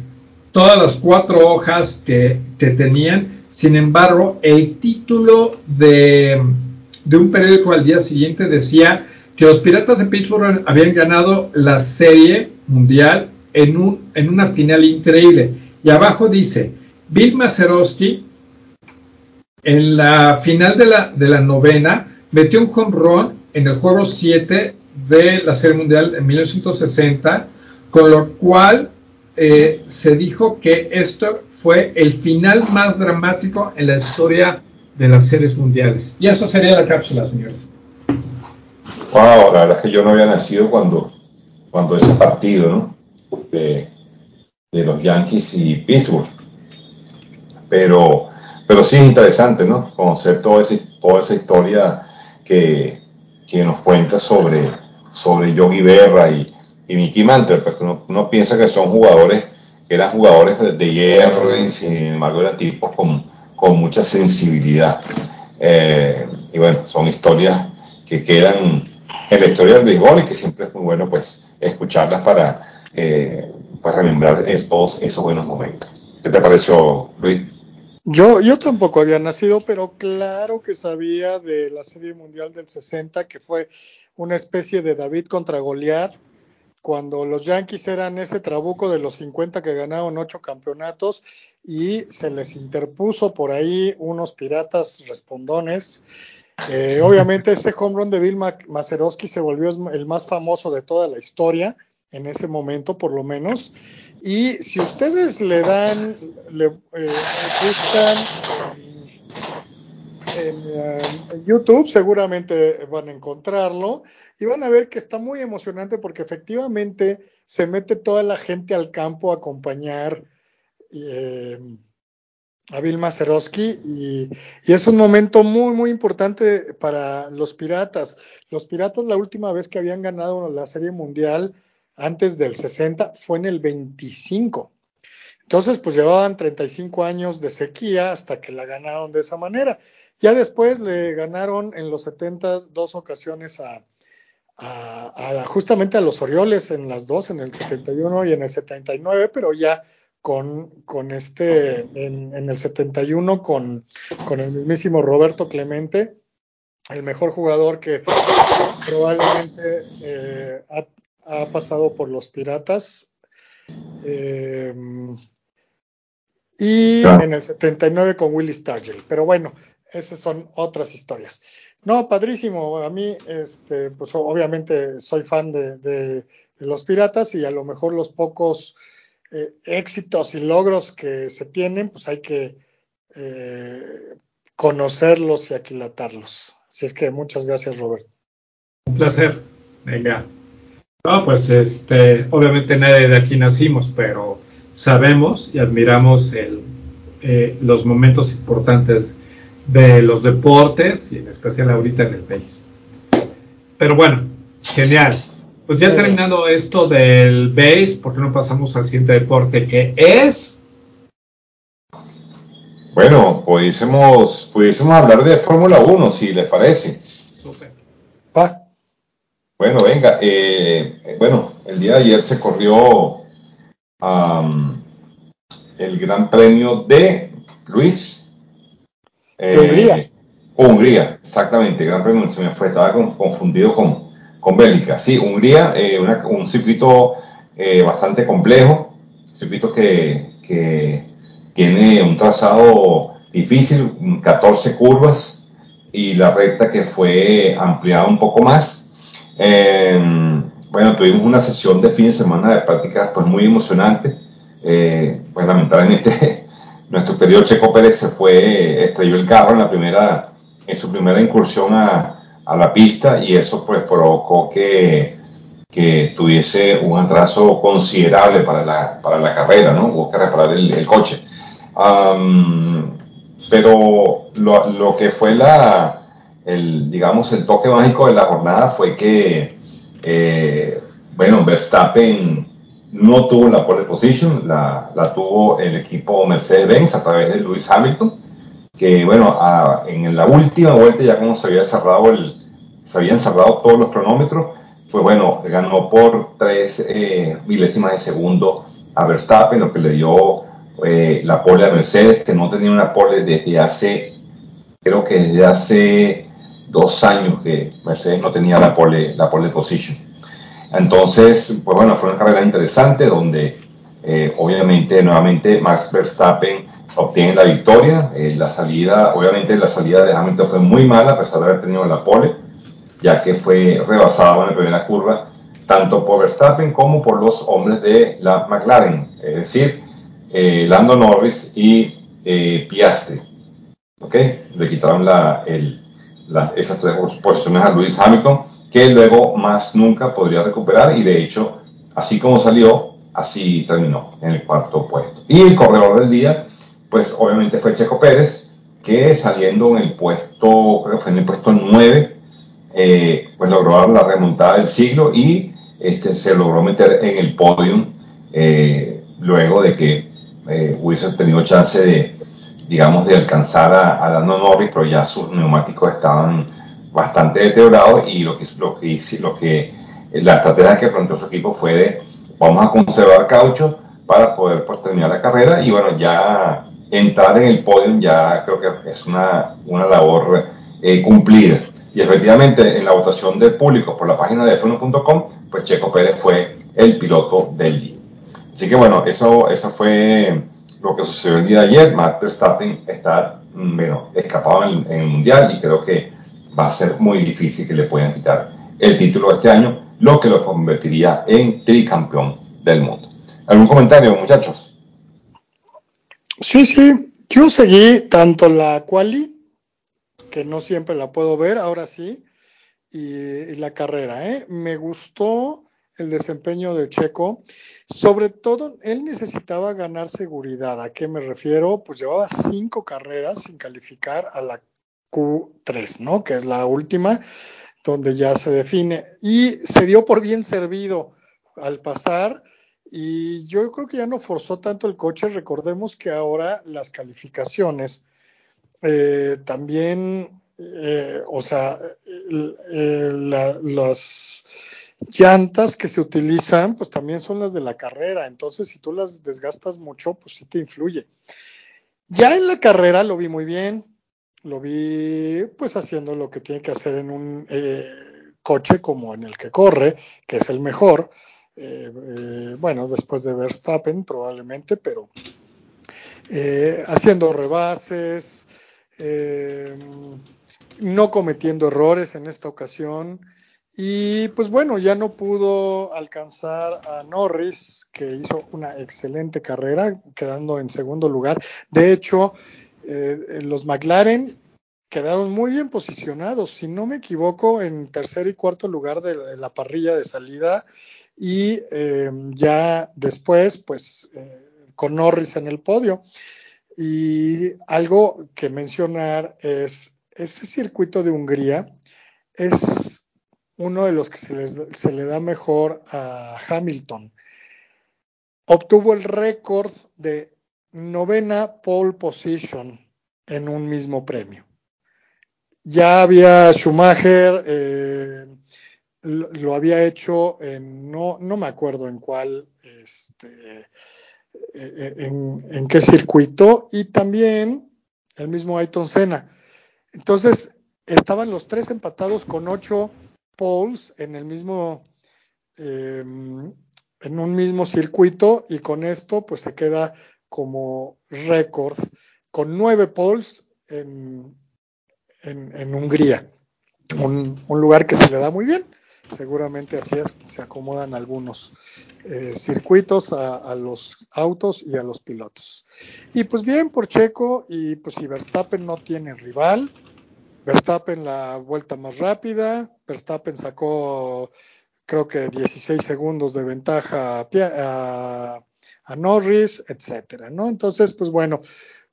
todas las cuatro hojas que, tenían, sin embargo, el título de, de un periódico al día siguiente decía que los Piratas de Pittsburgh habían ganado la serie mundial en, un, en una final increíble. Y abajo dice, Bill Mazeroski en la final de la, de la novena, metió un home en el juego 7 de la Serie Mundial en 1960, con lo cual eh, se dijo que esto fue el final más dramático en la historia de las series mundiales. Y eso sería la cápsula, señores. Wow, la verdad es que yo no había nacido cuando, cuando ese partido, ¿no? De, de los Yankees y Pittsburgh. Pero pero sí es interesante, ¿no? Conocer toda esa, toda esa historia que, que nos cuenta sobre, sobre Yogi Berra y, y Mickey Mantle, porque uno, piensa que son jugadores, eran jugadores de, hierro y sin embargo eran tipos con, con mucha sensibilidad. Eh, y bueno, son historias que quedan en la historia del béisbol y que siempre es muy bueno pues escucharlas para eh, pues, remembrar todos esos buenos momentos. ¿Qué te pareció, Luis? Yo, yo tampoco había nacido, pero claro que sabía de la Serie Mundial del 60, que fue una especie de David contra Goliat, cuando los Yankees eran ese trabuco de los 50 que ganaron ocho campeonatos y se les interpuso por ahí unos piratas respondones Eh, obviamente ese home run de Bill Mazeroski se volvió el más famoso de toda la historia, en ese momento por lo menos. Y si ustedes le dan, le eh, buscan en, YouTube, seguramente van a encontrarlo y van a ver que está muy emocionante porque efectivamente se mete toda la gente al campo a acompañar. Eh, a Bill Mazeroski y, es un momento muy, muy importante para los Piratas. Los Piratas la última vez que habían ganado la Serie Mundial antes del 60 fue en el 25. Entonces, pues llevaban 35 años de sequía hasta que la ganaron de esa manera. Ya después le ganaron en los 70 dos ocasiones a, a, justamente a los Orioles en las dos, en el 71 y en el 79, pero ya con, con este, en, el 71 con, con el mismísimo Roberto Clemente, el mejor jugador que probablemente eh, ha, pasado por los Piratas. Eh, y en el 79 con Willie Stargell. Pero bueno, esas son otras historias. No, padrísimo. A mí, este, pues obviamente soy fan de, los Piratas y a lo mejor los pocos eh, éxitos y logros que se tienen, pues hay que eh, conocerlos y aquilatarlos. Así es que muchas gracias, Robert. Un placer. Venga. No, pues este, obviamente nadie de aquí nacimos, pero sabemos y admiramos eh, los momentos importantes de los deportes y en especial ahorita en el país. Pero bueno, genial. Pues ya terminando esto del base, ¿por qué no pasamos al siguiente deporte que es? Bueno, pudiésemos, pudiésemos hablar de Fórmula 1, si les parece. Súper. Bueno, venga, eh, bueno, el día de ayer se corrió el Gran Premio de Luis. Eh, Hungría. Hungría, exactamente, Gran Premio, se me fue, estaba confundido con, con Bélgica. Sí, Hungría, eh, un circuito eh, bastante complejo, un circuito que, tiene un trazado difícil, 14 curvas y la recta que fue ampliada un poco más. Em, bueno, tuvimos una sesión de fin de semana de prácticas pues muy emocionante. Eh, pues lamentablemente nuestro querido Checo Pérez se fue, estrelló el carro en la primera, en su primera incursión a, a la pista y eso pues provocó que, que tuviese un atraso considerable para la, para la carrera, ¿no? Hubo que reparar el, coche. pero lo, lo, que fue la, el, digamos, el toque mágico de la jornada fue que, eh, bueno, Verstappen no tuvo la pole position, la, la tuvo el equipo Mercedes-Benz a través de Lewis Hamilton que bueno, en la última vuelta, ya como se había cerrado el, se habían cerrado todos los cronómetros, pues bueno, ganó por tres eh, milésimas de segundo a Verstappen, lo que le dio eh, la pole a Mercedes, que no tenía una pole desde hace, creo que desde hace dos años que Mercedes no tenía la pole, la pole position. Entonces, pues bueno, fue una carrera interesante donde eh, obviamente nuevamente Max Verstappen obtiene la victoria. Eh, la salida, obviamente la salida de Hamilton fue muy mala a pesar de haber tenido la pole, ya que fue rebasado en la primera curva tanto por Verstappen como por los hombres de la McLaren, es decir, eh, Lando Norris y Piastri. ¿Ok? Le quitaron la, el, esas tres posiciones a Lewis Hamilton, que luego más nunca podría recuperar y de hecho, así como salió, así terminó en el cuarto puesto. Y el corredor del día pues obviamente fue Checo Pérez, que saliendo en el puesto, creo fue en el puesto 9, eh, pues logró dar la remontada del siglo y este, se logró meter en el podio eh, luego de que eh, hubiese tenido chance de, digamos, de alcanzar a, a Lando Norris, pero ya sus neumáticos estaban bastante deteriorados y lo que, lo que, lo que la estrategia que planteó su equipo fue de vamos a conservar caucho para poder pues, terminar la carrera y bueno, ya entrar en el podio ya creo que es una, una labor eh, cumplida. Y efectivamente, en la votación del público por la página de f1.com, pues Checo Pérez fue el piloto del día. Así que bueno, eso, eso fue lo que sucedió el día de ayer. Matt Verstappen está mm, bueno, escapado en el, Mundial y creo que va a ser muy difícil que le puedan quitar el título este año, lo que lo convertiría en tricampeón del mundo. ¿Algún comentario, muchachos? Sí, sí, yo seguí tanto la quali, que no siempre la puedo ver, ahora sí, y, la carrera. ¿eh? Me gustó el desempeño de Checo. Sobre todo, él necesitaba ganar seguridad. ¿A qué me refiero? Pues llevaba cinco carreras sin calificar a la Q3, ¿no? Que es la última, donde ya se define. Y se dio por bien servido al pasar. Y yo creo que ya no forzó tanto el coche. Recordemos que ahora las calificaciones eh, también, eh, o sea, las llantas que se utilizan, pues también son las de la carrera. Entonces, si tú las desgastas mucho, pues sí te influye. Ya en la carrera lo vi muy bien. Lo vi pues haciendo lo que tiene que hacer en un eh, coche como en el que corre, que es el mejor. Eh, eh, bueno, después de Verstappen probablemente, pero haciendo rebases, no cometiendo errores en esta ocasión. Y pues bueno, ya no pudo alcanzar a Norris, que hizo una excelente carrera, quedando en segundo lugar. De hecho, eh, los McLaren quedaron muy bien posicionados, si no me equivoco, en tercer y cuarto lugar de la parrilla de salida. Y eh, ya después, pues, eh, con Norris en el podio. Y algo que mencionar es, ese circuito de Hungría es uno de los que se le da mejor a Hamilton. Obtuvo el récord de novena pole position en un mismo premio. Ya había Schumacher, eh, lo, había hecho en, no, no me acuerdo en cuál, este, eh, en, en, qué circuito, y también el mismo Ayton Senna. Entonces, estaban los tres empatados con ocho poles en el mismo, en un mismo circuito y con esto pues se queda como récord con nueve poles en, en, Hungría, un, lugar que se le da muy bien. Seguramente así se acomodan algunos eh, circuitos a, a, los autos y a los pilotos. Y pues bien por Checo y pues si Verstappen no tiene rival, Verstappen la vuelta más rápida, Verstappen sacó creo que 16 segundos de ventaja a, Norris, etcétera, ¿no? Entonces, pues bueno,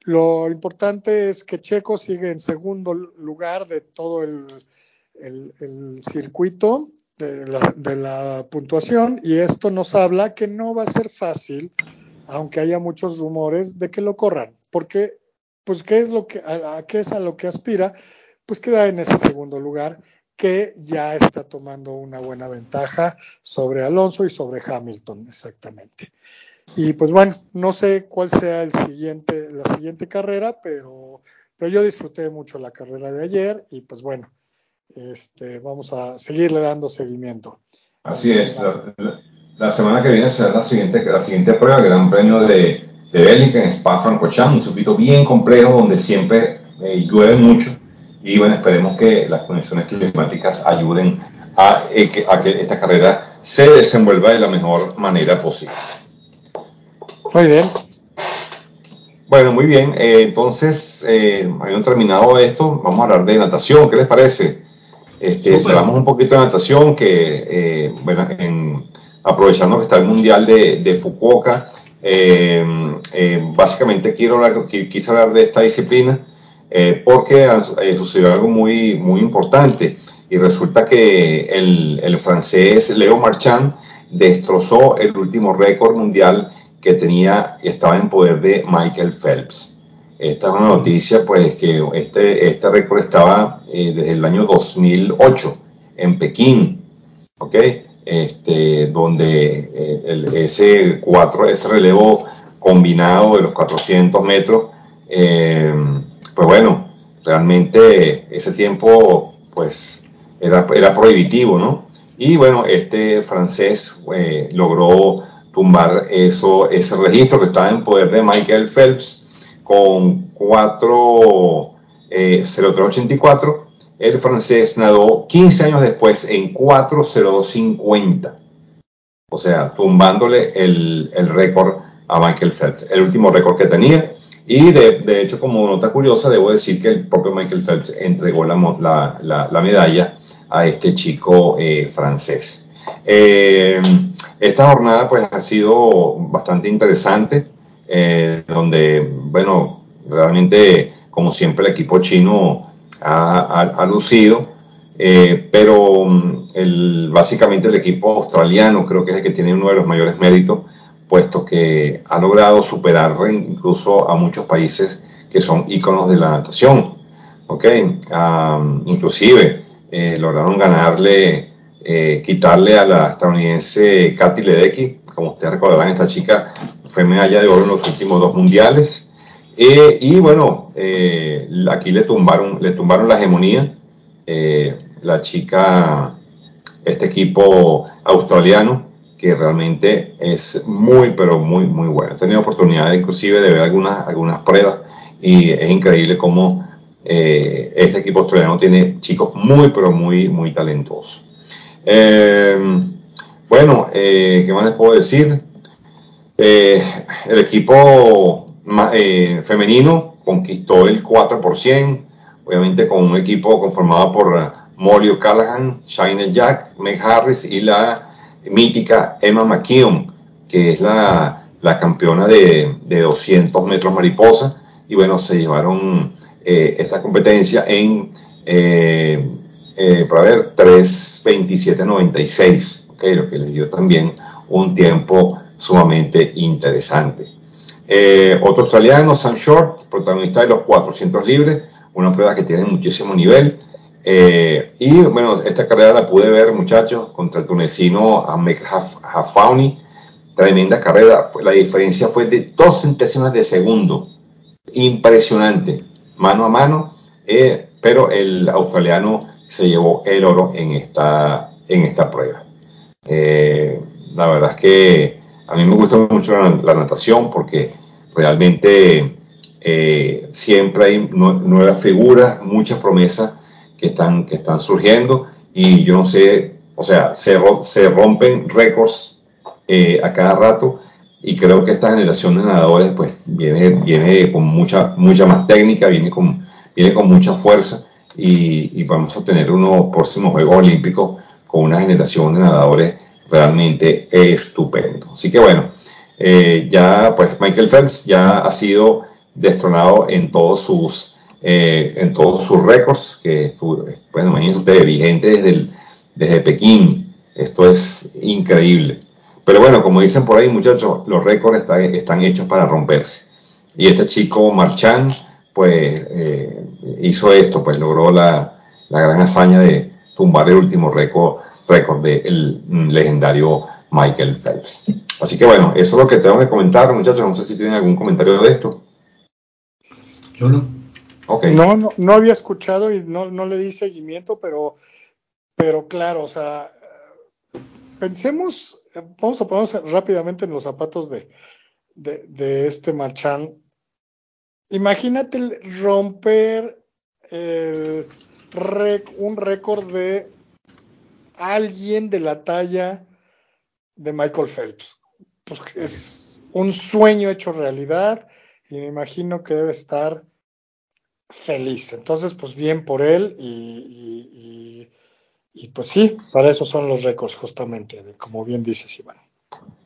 lo importante es que Checo sigue en segundo lugar de todo el, circuito de la, de la, puntuación y esto nos habla que no va a ser fácil, aunque haya muchos rumores de que lo corran, porque pues qué es lo que a qué es a lo que aspira pues queda en ese segundo lugar que ya está tomando una buena ventaja sobre Alonso y sobre Hamilton, exactamente. Y pues bueno, no sé cuál sea el siguiente, la siguiente carrera, pero, pero yo disfruté mucho la carrera de ayer y pues bueno, este, vamos a seguirle dando seguimiento. Así es, la, semana que viene será la siguiente, la siguiente prueba, el Gran Premio de, de Bélgica en Spa-Francorchamps, un circuito bien complejo donde siempre eh, llueve mucho y bueno, esperemos que las condiciones climáticas ayuden a, eh, a que esta carrera se desenvuelva de la mejor manera posible. Muy bien. Bueno, muy bien. Eh, entonces, eh, habiendo terminado esto, vamos a hablar de natación. ¿Qué les parece? Este, hablamos un poquito de natación, que, eh, bueno, en, aprovechando que está el Mundial de, de Fukuoka, básicamente quiero hablar, quise hablar de esta disciplina eh, porque eh, sucedió algo muy, muy importante y resulta que el, el, francés Leo Marchand destrozó el último récord mundial que tenía estaba en poder de Michael Phelps. Esta es una noticia, pues, que este, este récord estaba eh, desde el año 2008 en Pekín, ¿ok? Este, donde el, ese, cuatro, ese relevo combinado de los 400 metros eh, pues bueno, realmente ese tiempo pues era, era prohibitivo, ¿no? Y bueno, este francés eh, logró tumbar eso, ese registro que estaba en poder de Michael Phelps con 4, 0384 el francés nadó 15 años después en 4.02.50. O sea, tumbándole el, el récord a Michael Phelps, el último récord que tenía. Y de, de, hecho, como nota curiosa, debo decir que el propio Michael Phelps entregó la, la, la medalla a este chico eh, francés. Eh, esta jornada pues ha sido bastante interesante, eh, donde, bueno, realmente, como siempre, el equipo chino ha, ha, lucido, eh, pero mm, el, básicamente el equipo australiano creo que es el que tiene uno de los mayores méritos, puesto que ha logrado superar incluso a muchos países que son íconos de la natación. ¿ok? Um, inclusive eh, lograron ganarle, eh, quitarle a la estadounidense Katy Ledecky, como ustedes recordarán, esta chica fue medalla de oro en los últimos dos mundiales. Eh, y bueno, aquí le tumbaron, le tumbaron la hegemonía. la chica, este equipo australiano, que realmente es muy, pero muy, muy bueno. He tenido oportunidad inclusive de ver algunas, algunas pruebas y es increíble cómo eh, este equipo australiano tiene chicos muy, pero muy, muy talentosos. Eh, bueno, eh, ¿qué más les puedo decir? el equipo femenino conquistó el 4%, obviamente con un equipo conformado por Molly O'Callaghan, Shine Jack, Meg Harris y la mítica Emma McKeon, que es la, campeona de, de 200 metros mariposa. Y bueno, se llevaron eh, esta competencia en, eh, eh, para ver, 3.27.96, okay, lo que le dio también un tiempo sumamente interesante. otro australiano, Sam Short, protagonista de los 400 libres, una prueba que tiene muchísimo nivel. y bueno, esta carrera la pude ver, muchachos, contra el tunecino Ahmed Hafauni. Tremenda carrera. La diferencia fue de dos centésimas de segundo. Impresionante mano a mano, eh, pero el australiano se llevó el oro en esta, en esta prueba. Eh, la verdad es que a mí me gusta mucho la, natación porque realmente eh, siempre hay nuevas figuras, muchas promesas que están, que están surgiendo y yo no sé, o sea, se, se rompen récords a cada rato y creo que esta generación de nadadores pues viene, viene con mucha, mucha más técnica, viene con, viene con mucha fuerza y, vamos a tener unos próximos Juegos Olímpicos con una generación de nadadores realmente estupendo. Así que bueno, eh, ya pues Michael Phelps ya ha sido destronado en todos sus, eh, en todos sus récords, que bueno, imagínense ustedes, vigente desde, desde Pekín. Esto es increíble. Pero bueno, como dicen por ahí, muchachos, los récords están, hechos para romperse. Y este chico Marchand, pues, eh, hizo esto, pues logró la, gran hazaña de tumbar el último récord, récord del legendario Michael Phelps. Así que bueno, eso es lo que tengo que comentar, muchachos. No sé si tienen algún comentario de esto. Yo no. Okay. No, no, no había escuchado y no, no le di seguimiento, pero, pero claro, o sea, pensemos vamos a ponernos rápidamente en los zapatos de, de, este Marchand. Imagínate romper un récord de alguien de la talla de Michael Phelps. Pues es un sueño hecho realidad y me imagino que debe estar feliz. Entonces, pues bien por él y y pues sí, para eso son los récords justamente, como bien dices Iván.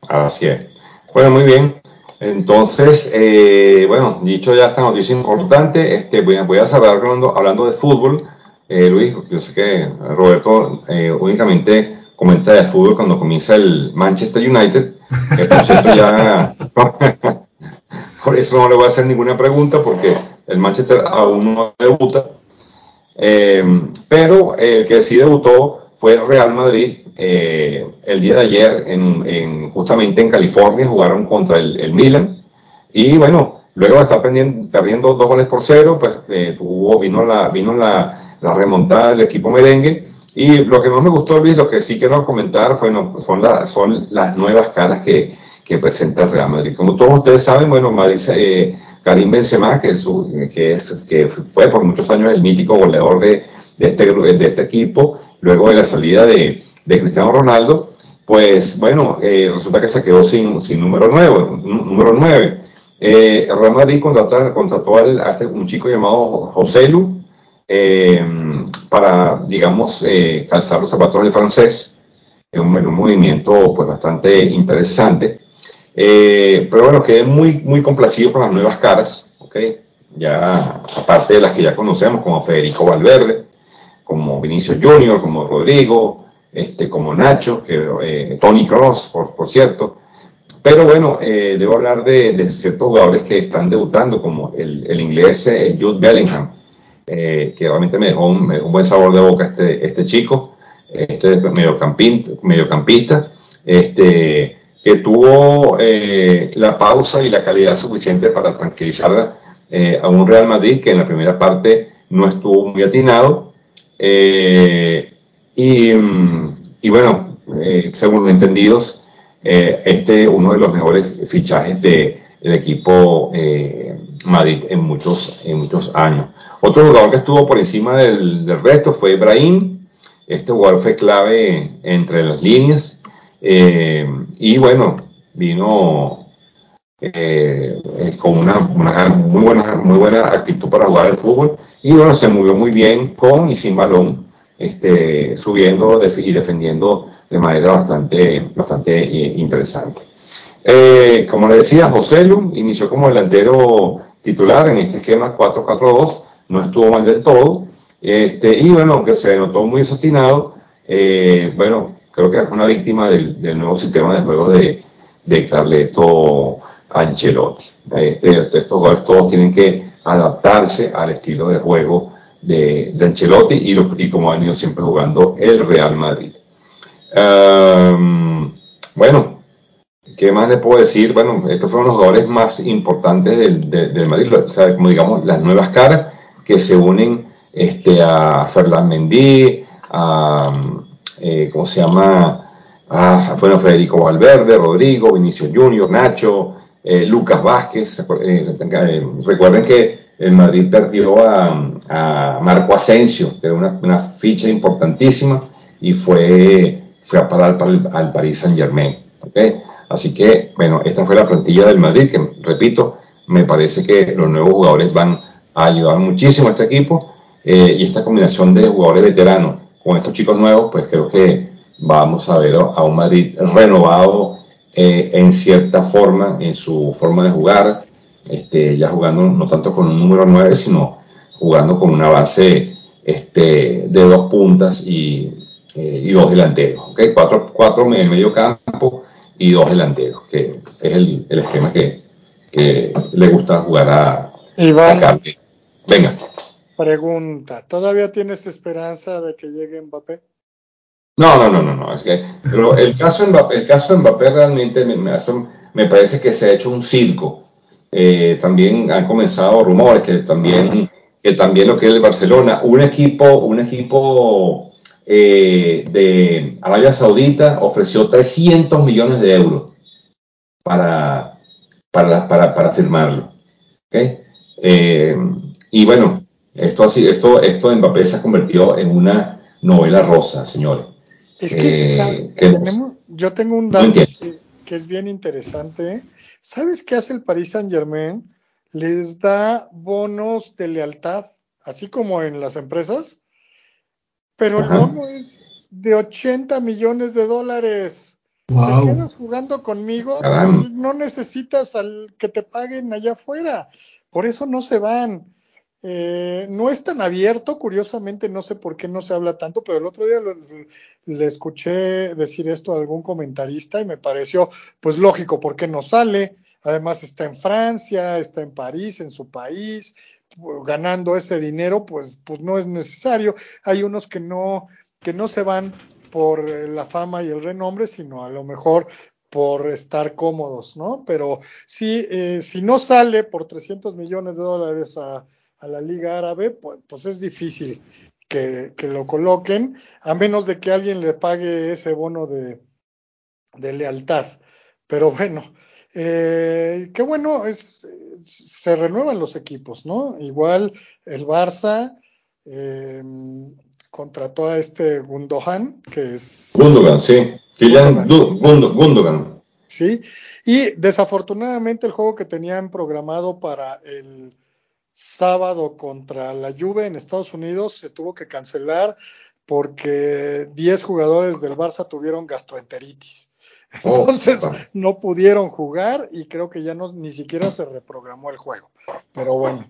Así es. Bueno, muy bien. Entonces, eh, bueno, dicho ya esta noticia importante, este, voy, a, voy a cerrar hablando, hablando de fútbol. Eh, Luis, yo sé que Roberto eh, únicamente comenta de fútbol cuando comienza el Manchester United. ya, por eso no le voy a hacer ninguna pregunta porque el Manchester aún no debuta eh, pero el que sí debutó fue Real Madrid. Eh, el día de ayer, en, justamente en California, jugaron contra el, Milan. Y bueno, luego estar perdiendo, dos goles por cero, pues eh, tuvo, vino, la, vino la, la, remontada del equipo merengue. Y lo que más me gustó, Luis, lo que sí quiero comentar fue, son, las son las nuevas caras que, que presenta el Real Madrid. Como todos ustedes saben, bueno, Madrid eh, Karim Benzema, que, que, es, que fue por muchos años el mítico goleador de, de este, de este equipo, luego de la salida de, de Cristiano Ronaldo, pues bueno, eh, resulta que se quedó sin, sin número 9. Número 9. Eh, Real Madrid contrató, contrató a este, un chico llamado José Lu eh, para, digamos, eh, calzar los zapatos del francés. Es un, un, movimiento pues, bastante interesante. Eh, pero bueno, quedé muy, muy complacido con las nuevas caras, ¿ok? Ya, aparte de las que ya conocemos, como Federico Valverde, como Vinicio Junior, como Rodrigo, este, como Nacho, que, eh, Tony Cross, por, por, cierto. Pero bueno, eh, debo hablar de, de, ciertos jugadores que están debutando, como el, el inglés eh, Jude Bellingham, que realmente me dejó un, buen sabor de boca este, este chico, este mediocampista, mediocampista este, que tuvo la pausa y la calidad suficiente para tranquilizar a un Real Madrid que en la primera parte no estuvo muy atinado. Eh, y, y, bueno, eh, según entendidos, eh, este uno de los mejores fichajes del de, equipo eh, Madrid en muchos, en muchos años. Otro jugador que estuvo por encima del, del resto fue Ibrahim. Este jugador fue clave entre las líneas. y bueno, vino con una, muy, buena, muy buena actitud para jugar el fútbol. Y bueno, se movió muy bien con y sin balón este, subiendo y defendiendo de manera bastante, bastante eh, interesante. Eh, como le decía, José Lu inició como delantero titular en este esquema 4-4-2, no estuvo mal del todo, este, y bueno, aunque se notó muy desatinado, eh, bueno, creo que es una víctima del, del, nuevo sistema de juego de, de Carleto Ancelotti. Este, estos jugadores todos tienen que adaptarse al estilo de juego de, de Ancelotti y, lo, y, como ha venido siempre jugando el Real Madrid. Um, bueno, ¿qué más le puedo decir? Bueno, estos fueron los jugadores más importantes del, del, Madrid, o como digamos, las nuevas caras que se unen este, a Ferland Mendy, a, eh, ¿cómo se llama? A, bueno, Federico Valverde, Rodrigo, Vinicio Junior, Nacho, eh, Lucas Vázquez. Eh, eh, recuerden que el Madrid perdió a, a Marco Asensio, que era una, una, ficha importantísima, y fue, fue a parar para el, al Paris Saint Germain. ¿okay? Así que, bueno, esta fue la plantilla del Madrid, que repito, me parece que los nuevos jugadores van a ayudar muchísimo a este equipo, eh, y esta combinación de jugadores veteranos con estos chicos nuevos, pues creo que vamos a ver a un Madrid renovado eh, en cierta forma, en su forma de jugar, este, ya jugando no tanto con un número 9, sino jugando con una base este, de dos puntas y, eh, y dos delanteros. ¿okay? Cuatro, cuatro en el medio campo y dos delanteros, que es el, el esquema que, que, le gusta jugar a, Iván, a Venga. Pregunta, ¿todavía tienes esperanza de que llegue Mbappé? No, no, no, no, no. Es que, pero el caso Mbappé, el caso Mbappé realmente me, me, me parece que se ha hecho un circo eh, también han comenzado rumores que también, que también lo que es el Barcelona, un equipo, un equipo eh, de Arabia Saudita ofreció 300 millones de euros para, para, para, para firmarlo. ¿okay? Eh, y bueno, esto, así, esto, esto Mbappé se ha convertido en una novela rosa, señores. Es que, eh, tenemos, yo tengo un dato que, que, es bien interesante. ¿Sabes qué hace el Paris Saint Germain? Les da bonos de lealtad, así como en las empresas, pero Ajá. el bono es de 80 millones de dólares. Wow. Te quedas jugando conmigo, pues no necesitas al que te paguen allá afuera. Por eso no se van. Eh, no es tan abierto, curiosamente, no sé por qué no se habla tanto, pero el otro día le escuché decir esto a algún comentarista y me pareció, pues lógico, ¿por qué no sale? Además está en Francia, está en París, en su país, ganando ese dinero, pues, pues no es necesario. Hay unos que no, que no se van por la fama y el renombre, sino a lo mejor por estar cómodos, ¿no? Pero sí, eh, si no sale por 300 millones de dólares a, a la Liga Árabe, pues, pues es difícil que, que, lo coloquen, a menos de que alguien le pague ese bono de, de lealtad. Pero bueno, eh, qué bueno, es, se renuevan los equipos, ¿no? Igual el Barça, em, contrató a este Gundogan, que es... Gundogan, sí. Kylian Gundogan. Sí, y desafortunadamente el juego que tenían programado para el sábado contra la Juve en Estados Unidos se tuvo que cancelar porque 10 jugadores del Barça tuvieron gastroenteritis. Oh, Entonces no pudieron jugar y creo que ya no ni siquiera se reprogramó el juego. Pero bueno,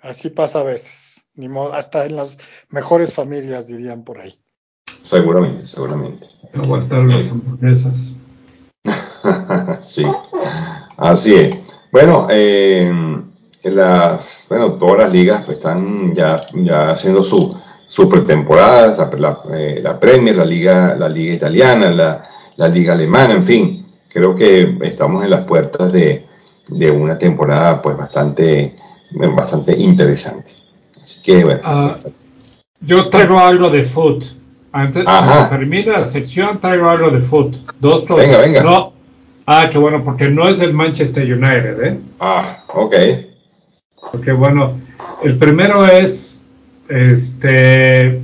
así pasa a veces. Ni modo, hasta en las mejores familias dirían por ahí. Seguramente, seguramente. Aguantar las hamburguesas. sí, así es. Bueno, eh, las, bueno, todas las ligas pues, están ya, ya haciendo su, su pretemporada, la, eh, la, Premier, la liga, la liga italiana, la, la, liga alemana, en fin, creo que estamos en las puertas de, de una temporada pues bastante, bastante interesante. Así que bueno. Ah, yo traigo algo de foot. Antes de la sección, traigo algo de foot. Dos cosas. Venga, venga. No, ah, qué bueno, porque no es el Manchester United, ¿eh? Ah, ok. Porque bueno, el primero es, este,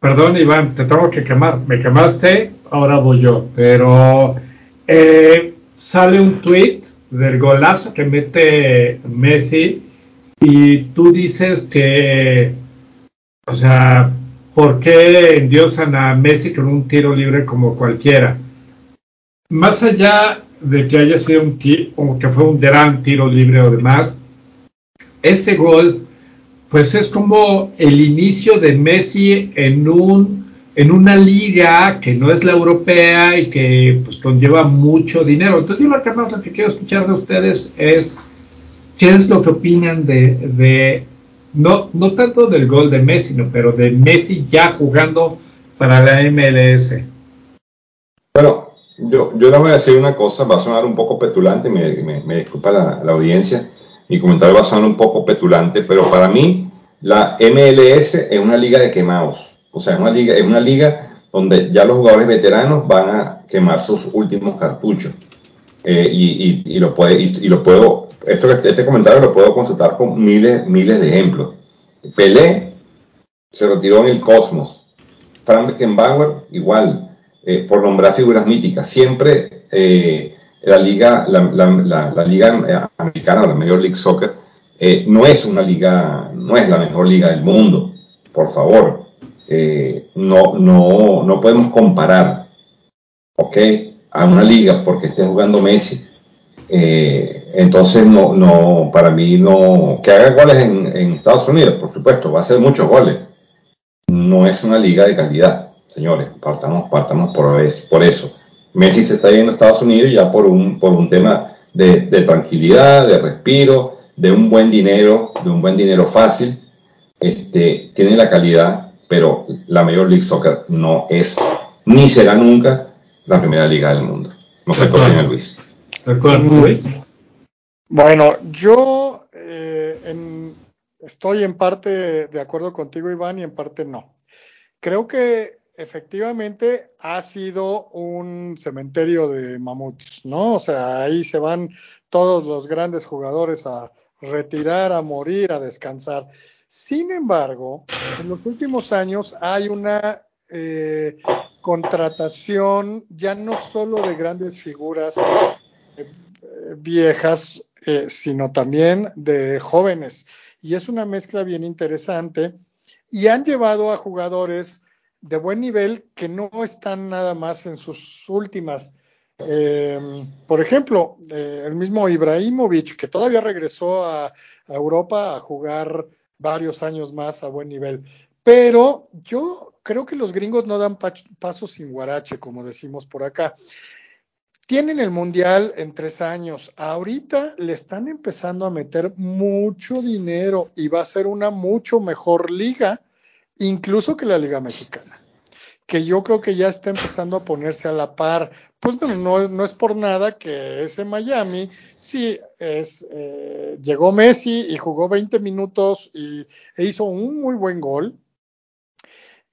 perdón Iván, te tengo que quemar, me quemaste, ahora voy yo, pero eh, sale un tweet del golazo que mete Messi y tú dices que, o sea, ¿por qué endiosan a Messi con un tiro libre como cualquiera? Más allá de que haya sido un o que fue un gran tiro libre o demás, ese gol, pues es como el inicio de Messi en un en una liga que no es la europea y que pues conlleva mucho dinero. Entonces yo lo que más lo que quiero escuchar de ustedes es qué es lo que opinan de, de no, no tanto del gol de Messi, no, pero de Messi ya jugando para la MLS. Bueno, yo, yo les voy a decir una cosa, va a sonar un poco petulante, me, me, disculpa la, la audiencia, mi comentario va a sonar un poco petulante, pero para mí la MLS es una liga de quemados. O sea, es una liga, es una liga donde ya los jugadores veteranos van a quemar sus últimos cartuchos. Eh, y, lo puede, y, lo puedo, esto, este comentario lo puedo constatar con miles, miles de ejemplos. Pelé se retiró en el Cosmos. Frank Beckenbauer, igual, eh, por nombrar figuras míticas. Siempre eh, la liga, la, la, la, liga eh, americana, la Major League Soccer, eh, no es una liga, no es la mejor liga del mundo, por favor. Eh, no, no, no podemos comparar, ¿ok? A una liga porque esté jugando Messi. entonces, no, no, para mí no, que haga goles en, Estados Unidos, por supuesto, va a ser muchos goles. No es una liga de calidad, señores, partamos, partamos por, por eso Messi se está yendo a Estados Unidos ya por un, por un tema de, tranquilidad, de respiro, de un buen dinero, de un buen dinero fácil. Este, tiene la calidad, pero la Major League Soccer no es, ni será nunca, la primera liga del mundo. No sé qué Luis. Luis? Bueno, yo eh, estoy en parte de acuerdo contigo, Iván, y en parte no. Creo que efectivamente ha sido un cementerio de mamuts, ¿no? O sea, ahí se van todos los grandes jugadores a retirar, a morir, a descansar. Sin embargo, en los últimos años hay una eh, contratación ya no solo de grandes figuras eh, viejas, eh, sino también de jóvenes. Y es una mezcla bien interesante. Y han llevado a jugadores de buen nivel que no están nada más en sus últimas. Eh, por ejemplo, eh, el mismo Ibrahimovic, que todavía regresó a, Europa a jugar varios años más a buen nivel. Pero yo creo que los gringos no dan pasos sin guarache, como decimos por acá. Tienen el Mundial en tres años. Ahorita le están empezando a meter mucho dinero y va a ser una mucho mejor liga incluso que la Liga Mexicana, que yo creo que ya está empezando a ponerse a la par. Pues no, no es por nada que ese Miami, sí, es, eh, llegó Messi y jugó 20 minutos y, e hizo un muy buen gol.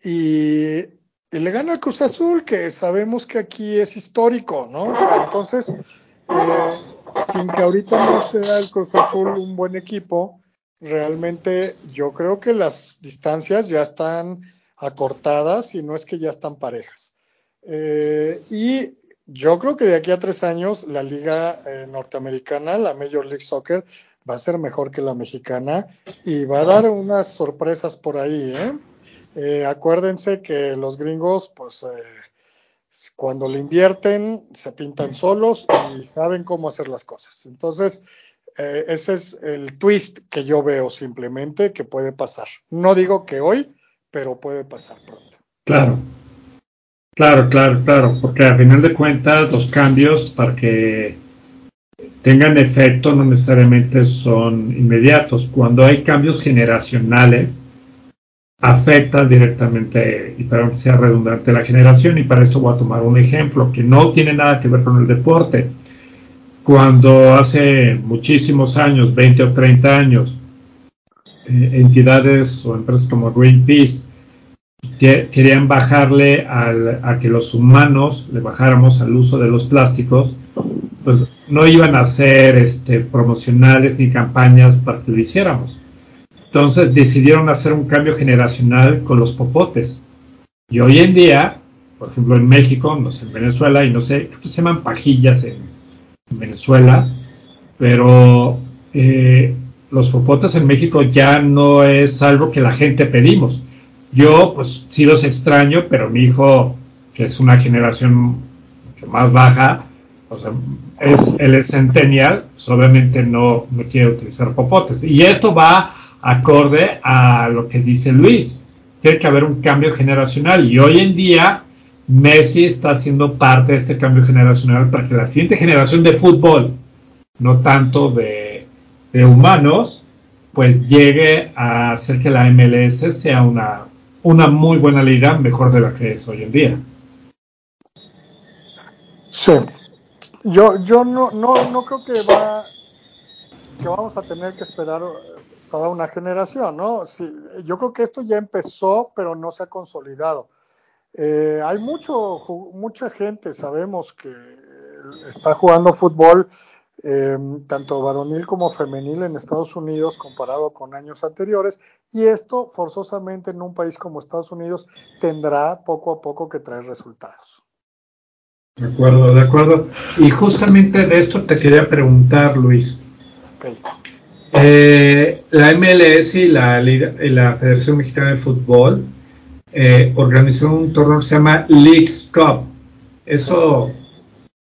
Y, le gana al Cruz Azul, que sabemos que aquí es histórico, ¿no? entonces, eh, sin que ahorita no sea el Cruz Azul un buen equipo, realmente yo creo que las distancias ya están acortadas y no es que ya están parejas. Eh, y yo creo que de aquí a tres años la liga eh, norteamericana, la Major League Soccer, va a ser mejor que la mexicana y va a dar unas sorpresas por ahí. ¿eh? acuérdense que los gringos, pues cuando le invierten, se pintan solos y saben cómo hacer las cosas. Entonces, eh, ese es el twist que yo veo simplemente que puede pasar. No digo que hoy, pero puede pasar pronto. Claro, claro, claro, claro, porque a final de cuentas los cambios para que tengan efecto no necesariamente son inmediatos. Cuando hay cambios generacionales, afecta directamente, y para que sea redundante, la generación. Y para esto voy a tomar un ejemplo que no tiene nada que ver con el deporte cuando hace muchísimos años, 20 o 30 años, eh, entidades o empresas como Greenpeace que, querían bajarle a que los humanos le bajáramos al uso de los plásticos, pues no iban a hacer este, promocionales ni campañas para que lo hiciéramos. Entonces decidieron hacer un cambio generacional con los popotes. Y hoy en día, por ejemplo en México, no sé, en Venezuela, y no sé, se llaman pajillas en, Venezuela, pero eh, los popotes en México ya no es algo que la gente pedimos. Yo, pues sí los extraño, pero mi hijo, que es una generación mucho más baja, o sea, es, él es centennial, pues, obviamente no, no quiere utilizar popotes. Y esto va acorde a lo que dice Luis. Tiene que haber un cambio generacional y hoy en día Messi está siendo parte de este cambio generacional para que la siguiente generación de fútbol, no tanto de, humanos, pues llegue a hacer que la MLS sea una, una muy buena liga, mejor de la que es hoy en día. Sí. Yo, yo no, no, no creo que va que vamos a tener que esperar toda una generación, ¿no? Sí, yo creo que esto ya empezó, pero no se ha consolidado. Eh, hay mucho, mucha gente, sabemos que está jugando fútbol, em, tanto varonil como femenil en Estados Unidos comparado con años anteriores, y esto forzosamente en un país como Estados Unidos tendrá poco a poco que traer resultados. De acuerdo, de acuerdo. Y justamente de esto te quería preguntar, Luis. Eh, la MLS y la, y la Federación Mexicana de Fútbol eh, organizó un torneo que se llama Leagues Cup. ¿Eso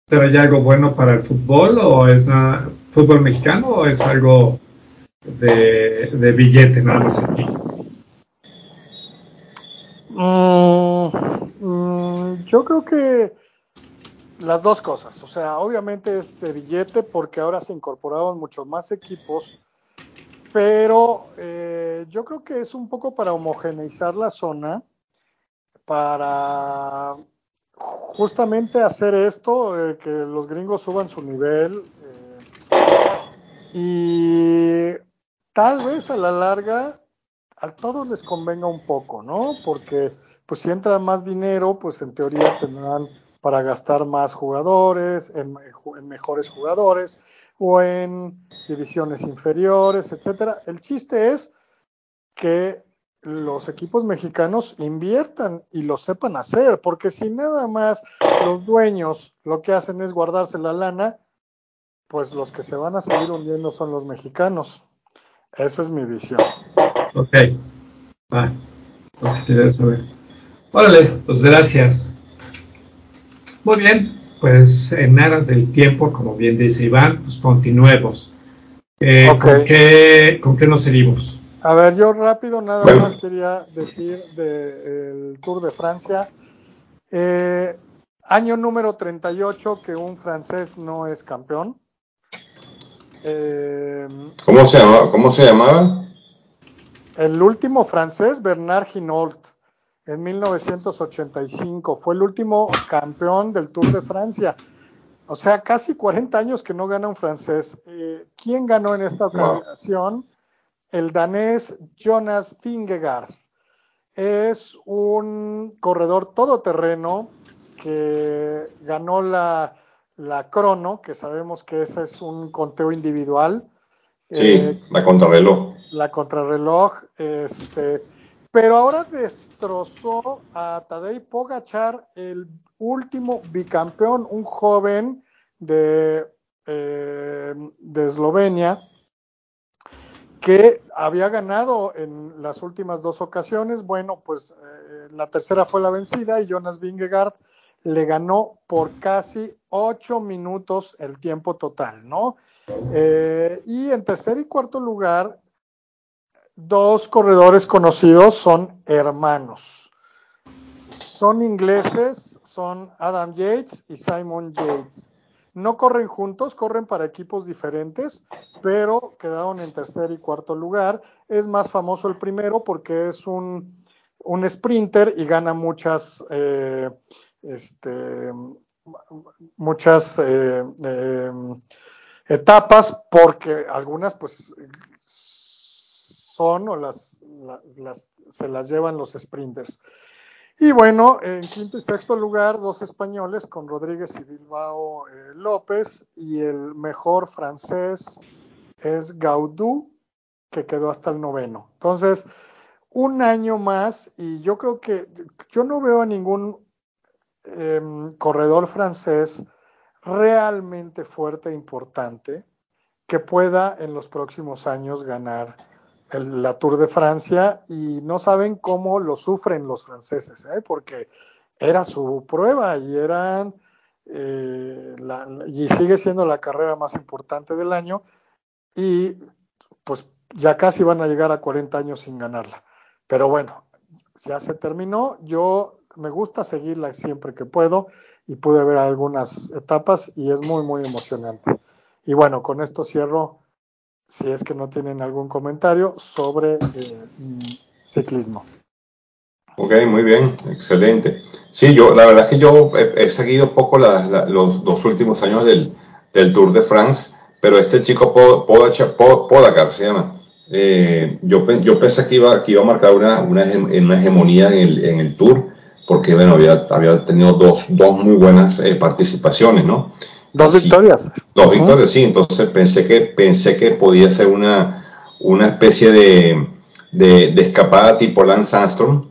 trae algo bueno para el fútbol o es fútbol mexicano o es algo de, billete nada más aquí? Mm, mm, yo creo que las dos cosas. O sea, obviamente es de billete porque ahora se incorporaron muchos más equipos pero eh, yo creo que es un poco para homogeneizar la zona, para justamente hacer esto, eh, que los gringos suban su nivel eh, y tal vez a la larga a todos les convenga un poco, ¿no? Porque pues si entra más dinero, pues en teoría tendrán para gastar más jugadores, en mejores jugadores o en divisiones inferiores, etcétera. El chiste es que los equipos mexicanos inviertan y lo sepan hacer, porque si nada más los dueños lo que hacen es guardarse la lana, pues los que se van a seguir hundiendo son los mexicanos. Esa es mi visión. Ok. Va. Órale, pues gracias. Muy bien, pues en aras del tiempo, como bien dice Iván, pues continuemos. Eh, ¿con, qué, ¿Con qué nos seguimos? A ver, yo rápido nada más quería decir del Tour de Francia. Eh, año número 38 que un francés no es campeón. Eh, ¿Cómo, se llamaba? ¿Cómo se llamaba? El último francés, Bernard Hinault en 1985. Fue el último campeón del Tour de Francia. O sea, casi 40 años que no gana un francés. Eh, ¿Quién ganó en esta ocasión? El danés Jonas Vingegaard. Es un corredor todoterreno que ganó la, la crono, que sabemos que ese es un conteo individual. Sí, eh, la contrarreloj. La contrarreloj, este, pero ahora destrozó a Tadej Pogachar, el último bicampeón, un joven de, eh, de Eslovenia, que había ganado en las últimas dos ocasiones. Bueno, pues eh, la tercera fue la vencida y Jonas Vingegaard le ganó por casi ocho minutos el tiempo total, ¿no? Eh, y en tercer y cuarto lugar, dos corredores conocidos son hermanos. Son ingleses, son Adam Yates y Simon Yates. No corren juntos, corren para equipos diferentes, pero quedaron en tercer y cuarto lugar. Es más famoso el primero porque es un, un sprinter y gana muchas, eh, este, muchas eh, eh, etapas porque algunas pues son o las, las, se las llevan los sprinters. Y bueno, en quinto y sexto lugar, dos españoles con Rodríguez y Bilbao eh, López. Y el mejor francés es Gaudú, que quedó hasta el noveno. Entonces, un año más, y yo creo que yo no veo a ningún eh, corredor francés realmente fuerte e importante que pueda en los próximos años ganar la Tour de Francia y no saben cómo lo sufren los franceses, ¿eh? porque era su prueba y eran eh, y sigue siendo la carrera más importante del año y pues ya casi van a llegar a 40 años sin ganarla. Pero bueno, ya se terminó. Yo me gusta seguirla siempre que puedo y pude ver algunas etapas y es muy, muy emocionante. Y bueno, con esto cierro si es que no tienen algún comentario sobre eh, ciclismo. Ok, muy bien, excelente. Sí, yo, la verdad es que yo he, seguido poco los dos últimos años del, Tour de France, pero este chico Podacar se llama. Eh, yo, yo pensé que iba, a marcar una, hegemonía en el, Tour, porque bueno, había, tenido dos, dos muy buenas eh, participaciones, ¿no? Dos victorias. Dos victorias, sí. Entonces pensé que, pensé que podía ser una, una especie de, de, escapada tipo Lance Armstrong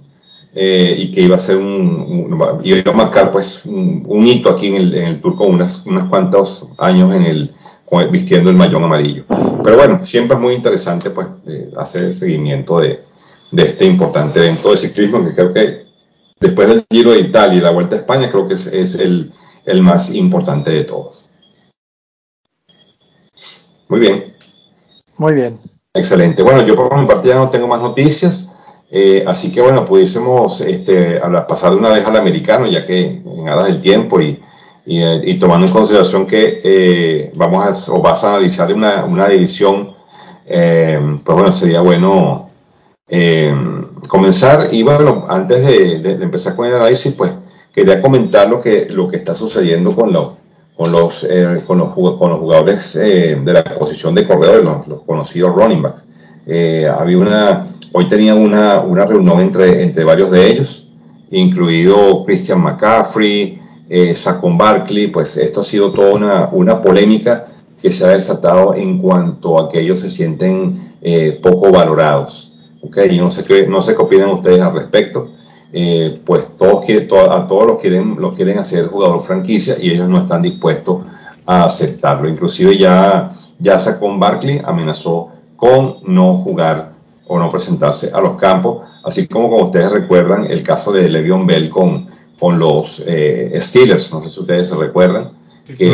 eh, y que iba a ser un, iba a marcar pues un, hito aquí en el, en el Tour con unas, unos cuantos años en el, vistiendo el mayón amarillo. Pero bueno, siempre es muy interesante pues hacer el seguimiento de, de este importante evento de ciclismo que creo que después del Giro de Italia y la Vuelta a España creo que es, es el el más importante de todos. Muy bien. Muy bien. Excelente. Bueno, yo por mi parte ya no tengo más noticias, eh, así que bueno, pudiésemos este, pasar de una vez al americano, ya que en aras del tiempo y, y, tomando en consideración que eh, vamos a, o vas a analizar una, una división, eh, pues bueno, sería bueno comenzar. Y bueno, antes de, de empezar con el análisis, pues quería comentar lo que, lo que está sucediendo con, con, los, eh, con, los, los jugadores eh, de la posición de corredores, los, los conocidos running backs. Eh, había una, hoy tenía una, una reunión entre, entre varios de ellos, incluido Christian McCaffrey, eh, Saquon Barkley, pues esto ha sido toda una, una polémica que se ha desatado en cuanto a que ellos se sienten poco valorados. Okay, no sé qué, no sé qué opinan ustedes al respecto. Eh, pues todos quieren, a todos los quieren, los quieren hacer jugador franquicia y ellos no están dispuestos a aceptarlo. Inclusive ya, ya con Barkley amenazó con no jugar o no presentarse a los campos, así como como ustedes recuerdan el caso de Le'Veon Bell con, con los eh, Steelers, no sé si ustedes se recuerdan, que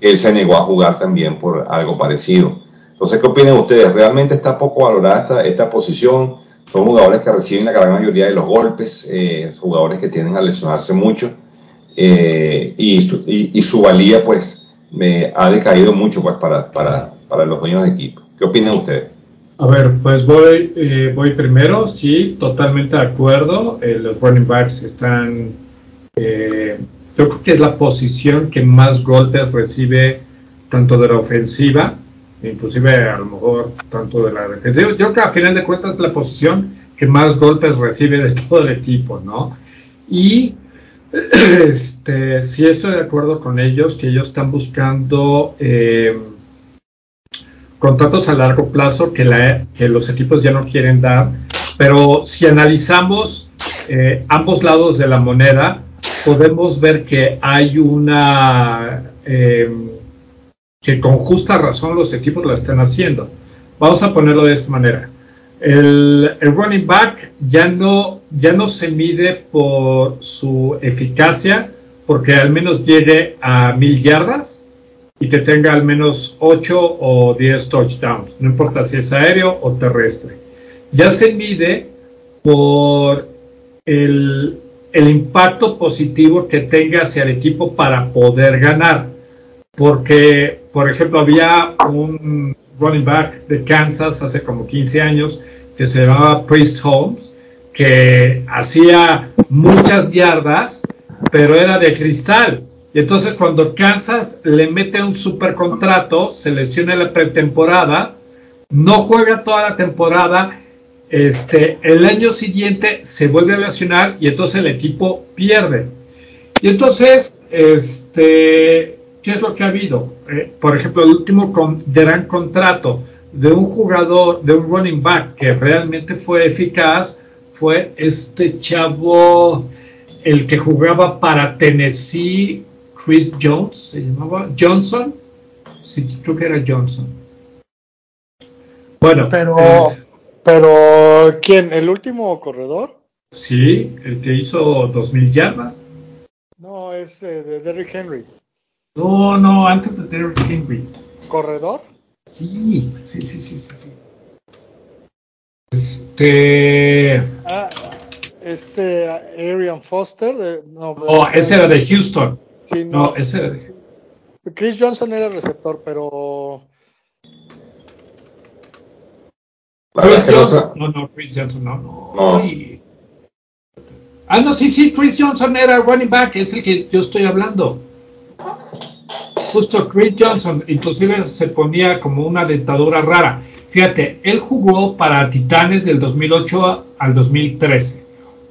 él se negó a jugar también por algo parecido. Entonces, ¿qué opinan ustedes? ¿Realmente está poco valorada esta, esta posición? Son jugadores que reciben la gran mayoría de los golpes, eh, jugadores que tienden a lesionarse mucho eh, y, su, y, su valía pues me ha decaído mucho pues para, para, para, los dueños de equipo. ¿Qué opinan ustedes? A ver, pues voy, eh, voy primero, sí, totalmente de acuerdo. los running backs están, yo creo que es la posición que más golpes recibe tanto de la ofensiva inclusive a lo mejor tanto de la defensiva. Yo creo que a final de cuentas es la posición que más golpes recibe de todo el equipo, ¿no? Y este, sí estoy de acuerdo con ellos, que ellos están buscando eh, contratos a largo plazo que, la, que los equipos ya no quieren dar, pero si analizamos eh, ambos lados de la moneda, podemos ver que hay una, em, que con justa razón los equipos lo están haciendo. Vamos a ponerlo de esta manera. El, running back ya no, ya no se mide por su eficacia, porque al menos llegue a mil yardas y que tenga al menos 8 o 10 touchdowns, no importa si es aéreo o terrestre. Ya se mide por el, el impacto positivo que tenga hacia el equipo para poder ganar. Porque, por ejemplo, había un running back de Kansas hace como 15 años que se llamaba Priest Holmes, que hacía muchas yardas, pero era de cristal. Y entonces cuando Kansas le mete un super contrato, se lesiona la pretemporada, no juega toda la temporada, este, el año siguiente se vuelve a lesionar y entonces el equipo pierde. Y entonces, este, ¿qué es lo que ha habido? Eh, por ejemplo, el último gran contrato de un jugador, de un running back que realmente fue eficaz, fue este chavo, el que jugaba para Tennessee, Chris Jones, se llamaba Johnson. Sí, creo que era Johnson. Bueno, pero, pero ¿quién? ¿El último corredor? Sí, el que hizo 2000 yardas. No, es eh, de Derrick Henry. No, no, antes de Derrick Henry. ¿Corredor? Sí, sí, sí, sí, sí. Este. Ah, este Arian Foster. De, no, oh, ese era de Houston. Sí, no, ese era de Chris Johnson era el receptor, pero. Chris Johnson. No, no, Chris Johnson, no, no. Ah, no, sí, sí, Chris Johnson era running back, es el que yo estoy hablando. Justo Chris Johnson, inclusive se ponía como una dentadura rara. Fíjate, él jugó para Titanes del 2008 al 2013,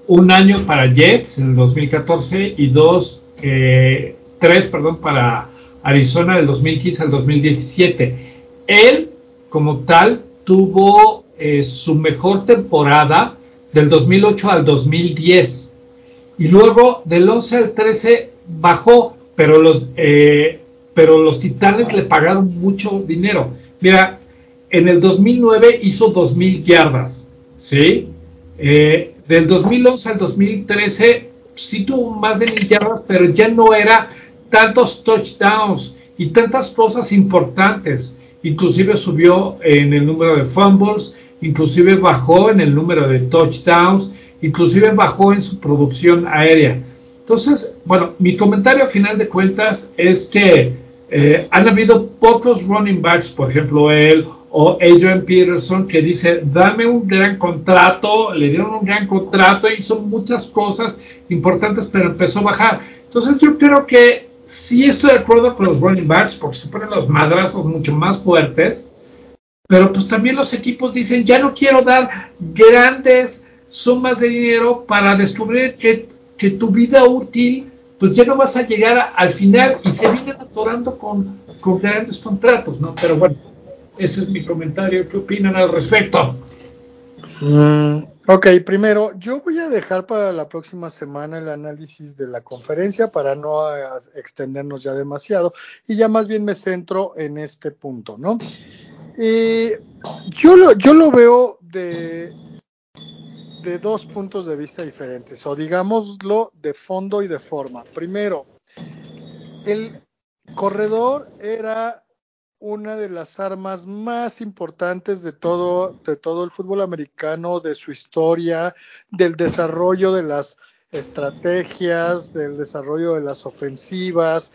un año para Jets en el 2014 y dos, eh, tres, perdón, para Arizona del 2015 al 2017. Él, como tal, tuvo eh, su mejor temporada del 2008 al 2010 y luego del 11 al 13 bajó, pero los eh, pero los Titanes le pagaron mucho dinero. Mira, en el 2009 hizo 2.000 yardas, ¿sí? Eh, del 2011 al 2013 sí tuvo más de 1.000 yardas, pero ya no era tantos touchdowns y tantas cosas importantes. Inclusive subió en el número de fumbles, inclusive bajó en el número de touchdowns, inclusive bajó en su producción aérea. Entonces, bueno, mi comentario a final de cuentas es que eh, han habido pocos running backs, por ejemplo él o Adrian Peterson, que dice, dame un gran contrato, le dieron un gran contrato, hizo muchas cosas importantes, pero empezó a bajar. Entonces yo creo que sí estoy de acuerdo con los running backs, porque se ponen los madrazos mucho más fuertes, pero pues también los equipos dicen, ya no quiero dar grandes sumas de dinero para descubrir que, que tu vida útil pues ya no vas a llegar al final y se vienen atorando con, grandes contratos, ¿no? Pero bueno, ese es mi comentario. ¿Qué opinan al respecto? Mm, ok, primero, yo voy a dejar para la próxima semana el análisis de la conferencia para no eh, extendernos ya demasiado y ya más bien me centro en este punto, ¿no? Eh, yo, lo, yo lo veo de, de dos puntos de vista diferentes, o digámoslo de fondo y de forma. Primero, el corredor era una de las armas más importantes de todo, de todo el fútbol americano, de su historia, del desarrollo de las estrategias, del desarrollo de las ofensivas.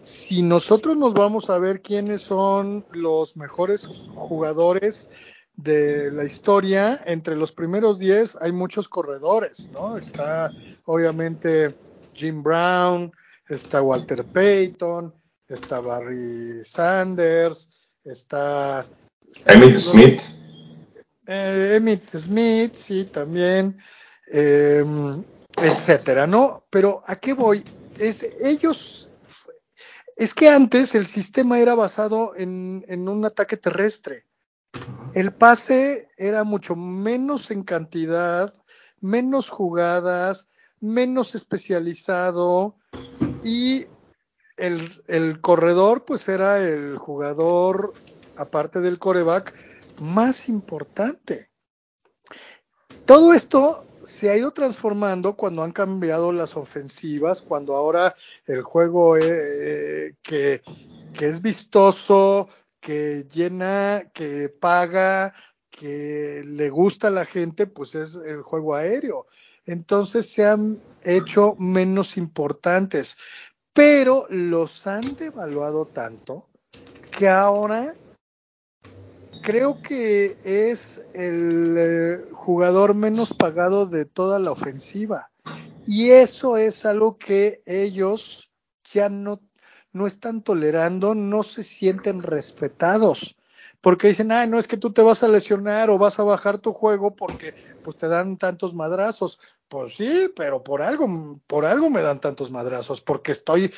Si nosotros nos vamos a ver quiénes son los mejores jugadores de la historia, entre los primeros 10 hay muchos corredores, ¿no? Está obviamente Jim Brown, está Walter Payton, está Barry Sanders, está... Emmett Smith. Eh, Emmett Smith, sí, también, em, etcétera, ¿no? Pero ¿a qué voy? Es, ellos es que antes el sistema era basado en, en un ataque terrestre. El pase era mucho menos en cantidad, menos jugadas, menos especializado y el, el, corredor pues era el jugador, aparte del coreback, más importante. Todo esto se ha ido transformando cuando han cambiado las ofensivas, cuando ahora el juego eh, que, que es vistoso, que llena, que paga, que le gusta a la gente, pues es el juego aéreo. Entonces se han hecho menos importantes, pero los han devaluado tanto que ahora creo que es el eh, jugador menos pagado de toda la ofensiva. Y eso es algo que ellos ya no, no están tolerando, no se sienten respetados. Porque dicen, ah, no es que tú te vas a lesionar o vas a bajar tu juego porque pues te dan tantos madrazos. Pues sí, pero por algo, por algo me dan tantos madrazos, porque estoy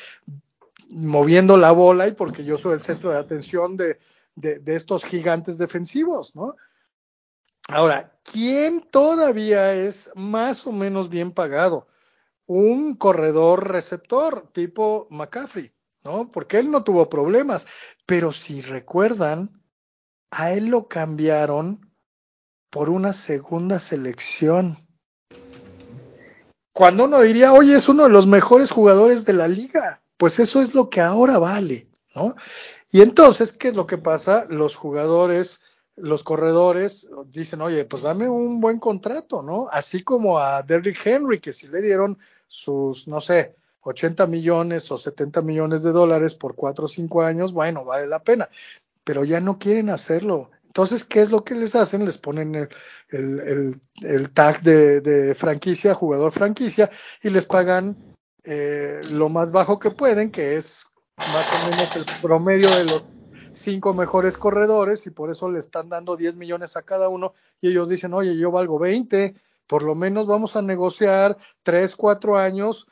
moviendo la bola y porque yo soy el centro de atención de, de, estos gigantes defensivos, ¿no? Ahora, ¿quién todavía es más o menos bien pagado? Un corredor receptor tipo McCaffrey, ¿no? Porque él no tuvo problemas, pero si recuerdan, a él lo cambiaron por una segunda selección. Cuando uno diría, oye, es uno de los mejores jugadores de la liga, pues eso es lo que ahora vale, ¿no? Y entonces, ¿qué es lo que pasa? Los jugadores, los corredores dicen, oye, pues dame un buen contrato, ¿no? Así como a Derrick Henry, que si le dieron sus, no sé, 80 millones o 70 millones de dólares por 4 o 5 años, bueno, vale la pena, pero ya no quieren hacerlo. Entonces, ¿qué es lo que les hacen? Les ponen el, tag de, de, franquicia, jugador franquicia, y les pagan eh, lo más bajo que pueden, que es más o menos el promedio de los cinco mejores corredores y por eso le están dando 10 millones a cada uno y ellos dicen, oye, yo valgo 20, por lo menos vamos a negociar 3, 4 años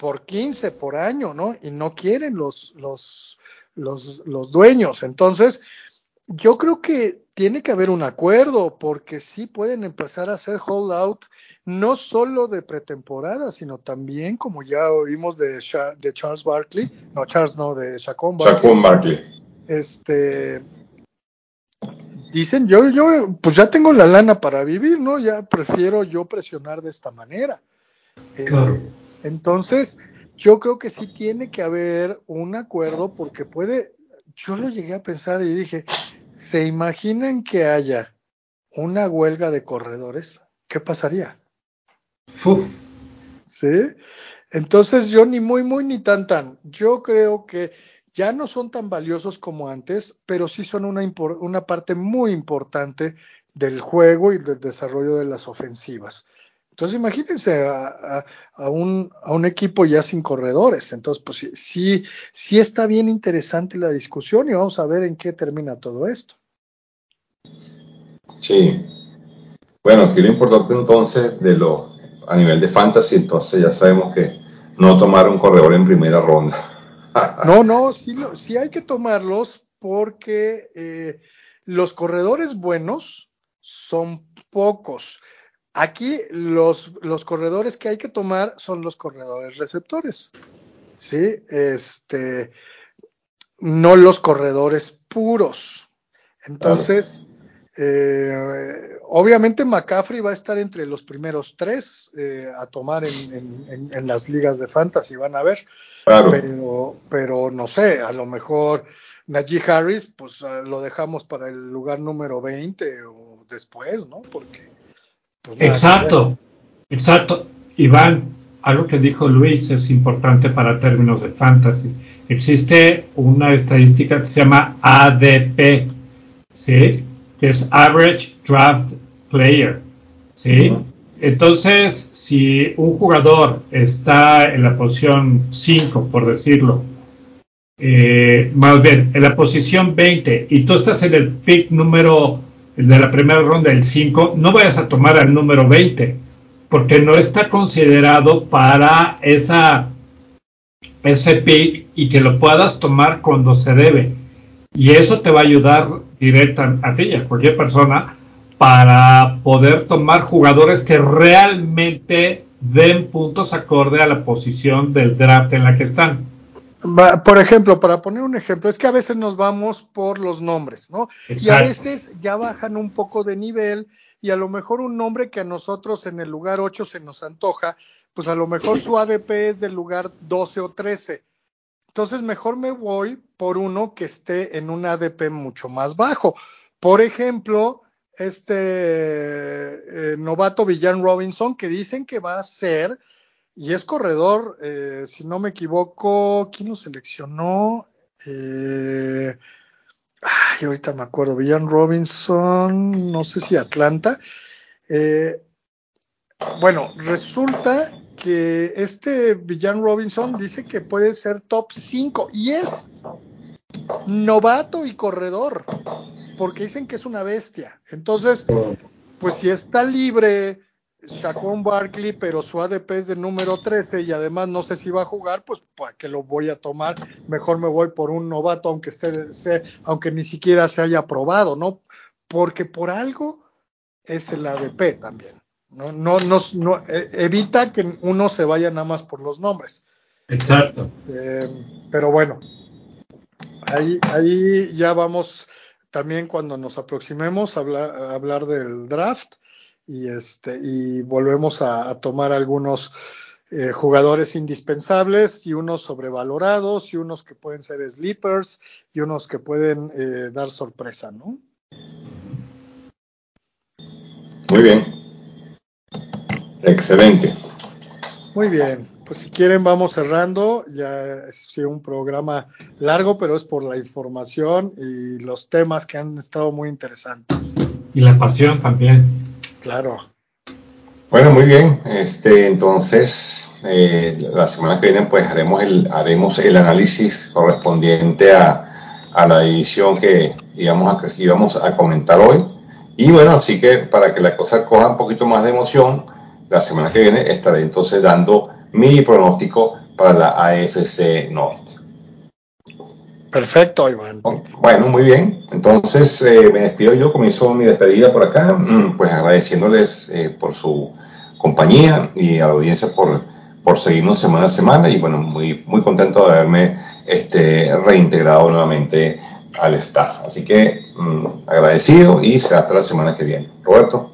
por 15 por año, ¿no? Y no quieren los, los, los, los dueños. Entonces, yo creo que tiene que haber un acuerdo porque sí pueden empezar a hacer holdout no solo de pretemporada, sino también, como ya oímos de, de Charles Barkley, no Charles no, de Shaquon Barkley. Barkley. Este, dicen, yo, yo, pues ya tengo la lana para vivir, ¿no? Ya prefiero yo presionar de esta manera. Eh, entonces, yo creo que sí tiene que haber un acuerdo porque puede, yo lo llegué a pensar y dije, ¿Se imaginan que haya una huelga de corredores? ¿Qué pasaría? Uf. ¿Sí? Entonces yo ni muy, muy, ni tan, tan. Yo creo que ya no son tan valiosos como antes, pero sí son una, una parte muy importante del juego y del desarrollo de las ofensivas. Entonces imagínense a, un, a, un, equipo ya sin corredores. Entonces, pues sí, sí está bien interesante la discusión y vamos a ver en qué termina todo esto. Sí. Bueno, aquí lo importante entonces de lo a nivel de fantasy, entonces ya sabemos que no tomar un corredor en primera ronda. no, no, sí, sí hay que tomarlos porque eh, los corredores buenos son pocos. Aquí los, los corredores que hay que tomar son los corredores receptores. Sí, este, no los corredores puros. Entonces, eh, obviamente McCaffrey va a estar entre los primeros tres eh, a tomar en, en, las ligas de fantasy, van a ver. Pero, pero no sé, a lo mejor Najee Harris, pues lo dejamos para el lugar número 20 o después, ¿no? Porque exacto, exacto. Iván, algo que dijo Luis es importante para términos de fantasy. Existe una estadística que se llama ADP, ¿sí? Que es Average Draft Player, ¿sí? Entonces, si un jugador está en la posición 5, por decirlo, eh, más bien en la posición 20 y tú estás en el pick número el de la primera ronda, el 5, no vayas a tomar al número 20, porque no está considerado para esa, ese pick y que lo puedas tomar cuando se debe. Y eso te va a ayudar directa a ti y a cualquier persona para poder tomar jugadores que realmente den puntos acorde a la posición del draft en la que están. Por ejemplo, para poner un ejemplo, es que a veces nos vamos por los nombres, ¿no? Y a veces ya bajan un poco de nivel y a lo mejor un nombre que a nosotros en el lugar 8 se nos antoja, pues a lo mejor su ADP es del lugar 12 o 13. Entonces mejor me voy por uno que esté en un ADP mucho más bajo. Por ejemplo, este eh, novato Villan Robinson, que dicen que va a ser, y es corredor, eh, si no me equivoco, ¿quién lo seleccionó? Eh, ay, ahorita me acuerdo, Villan Robinson, no sé si Atlanta. bueno, resulta que este Villan Robinson dice que puede ser top 5 y es novato y corredor porque dicen que es una bestia. Entonces, pues si está libre un Barkley, pero su ADP es de número 13 y además no sé si va a jugar, pues ¿para qué lo voy a tomar? Mejor me voy por un novato, aunque esté, aunque ni siquiera se haya probado, ¿no? Porque por algo es el ADP también. No, no, no, e, evita que uno se vaya nada más por los nombres. Exacto. Este, pero bueno, ahí, ahí ya vamos también cuando nos aproximemos a hablar, del draft y, este, y volvemos a, tomar algunos eh, jugadores indispensables y unos sobrevalorados y unos que pueden ser sleepers y unos que pueden eh, dar sorpresa, ¿no? Muy bien. Excelente. Muy bien pues si quieren vamos cerrando. Ya ha sido un programa largo, pero es por la información y los temas que han estado muy interesantes. Y la pasión también. Claro. Bueno, muy bien. Este, entonces, eh, la semana que viene, pues haremos el, haremos el análisis correspondiente a, a la edición que íbamos a, íbamos a comentar hoy. Y bueno, así que para que la cosa coja un poquito más de emoción, la semana que viene estaré entonces dando mi pronóstico para la AFC Norte. Perfecto, Iván. Bueno, muy bien. Entonces eh, me despido yo, comienzo mi despedida por acá, mm, pues agradeciéndoles eh, por su compañía y a la audiencia por, por seguirnos semana a semana y bueno, muy, muy contento de haberme este, reintegrado nuevamente al staff. Así que mm, agradecido y será hasta la semana que viene. Roberto.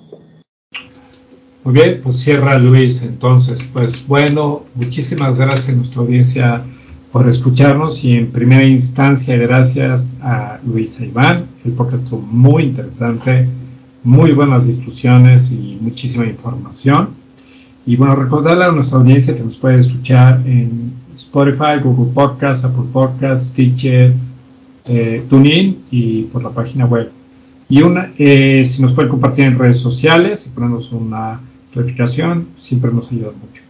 Muy bien, pues cierra Luis. Entonces, pues bueno, muchísimas gracias a nuestra audiencia por escucharnos y en primera instancia gracias a Luis Iván. El podcast estuvo muy interesante, muy buenas discusiones y muchísima información. Y bueno, recordarle a nuestra audiencia que nos puede escuchar en Spotify, Google Podcast, Apple Podcast, Teacher, eh, TuneIn y por la página web. Y una, eh, si nos puede compartir en redes sociales y ponernos una clarificación siempre nos ayuda mucho.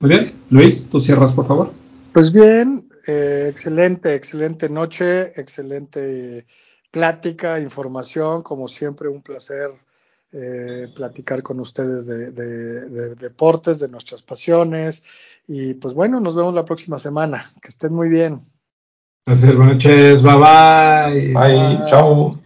Muy bien, Luis, tú cierras, por favor. Pues bien, eh, excelente, excelente noche, excelente plática, información, como siempre, un placer eh, platicar con ustedes de, deportes, de nuestras pasiones. Y pues bueno, nos vemos la próxima semana. Que estén muy bien. Gracias, buenas noches, bye. Bye, bye. chao.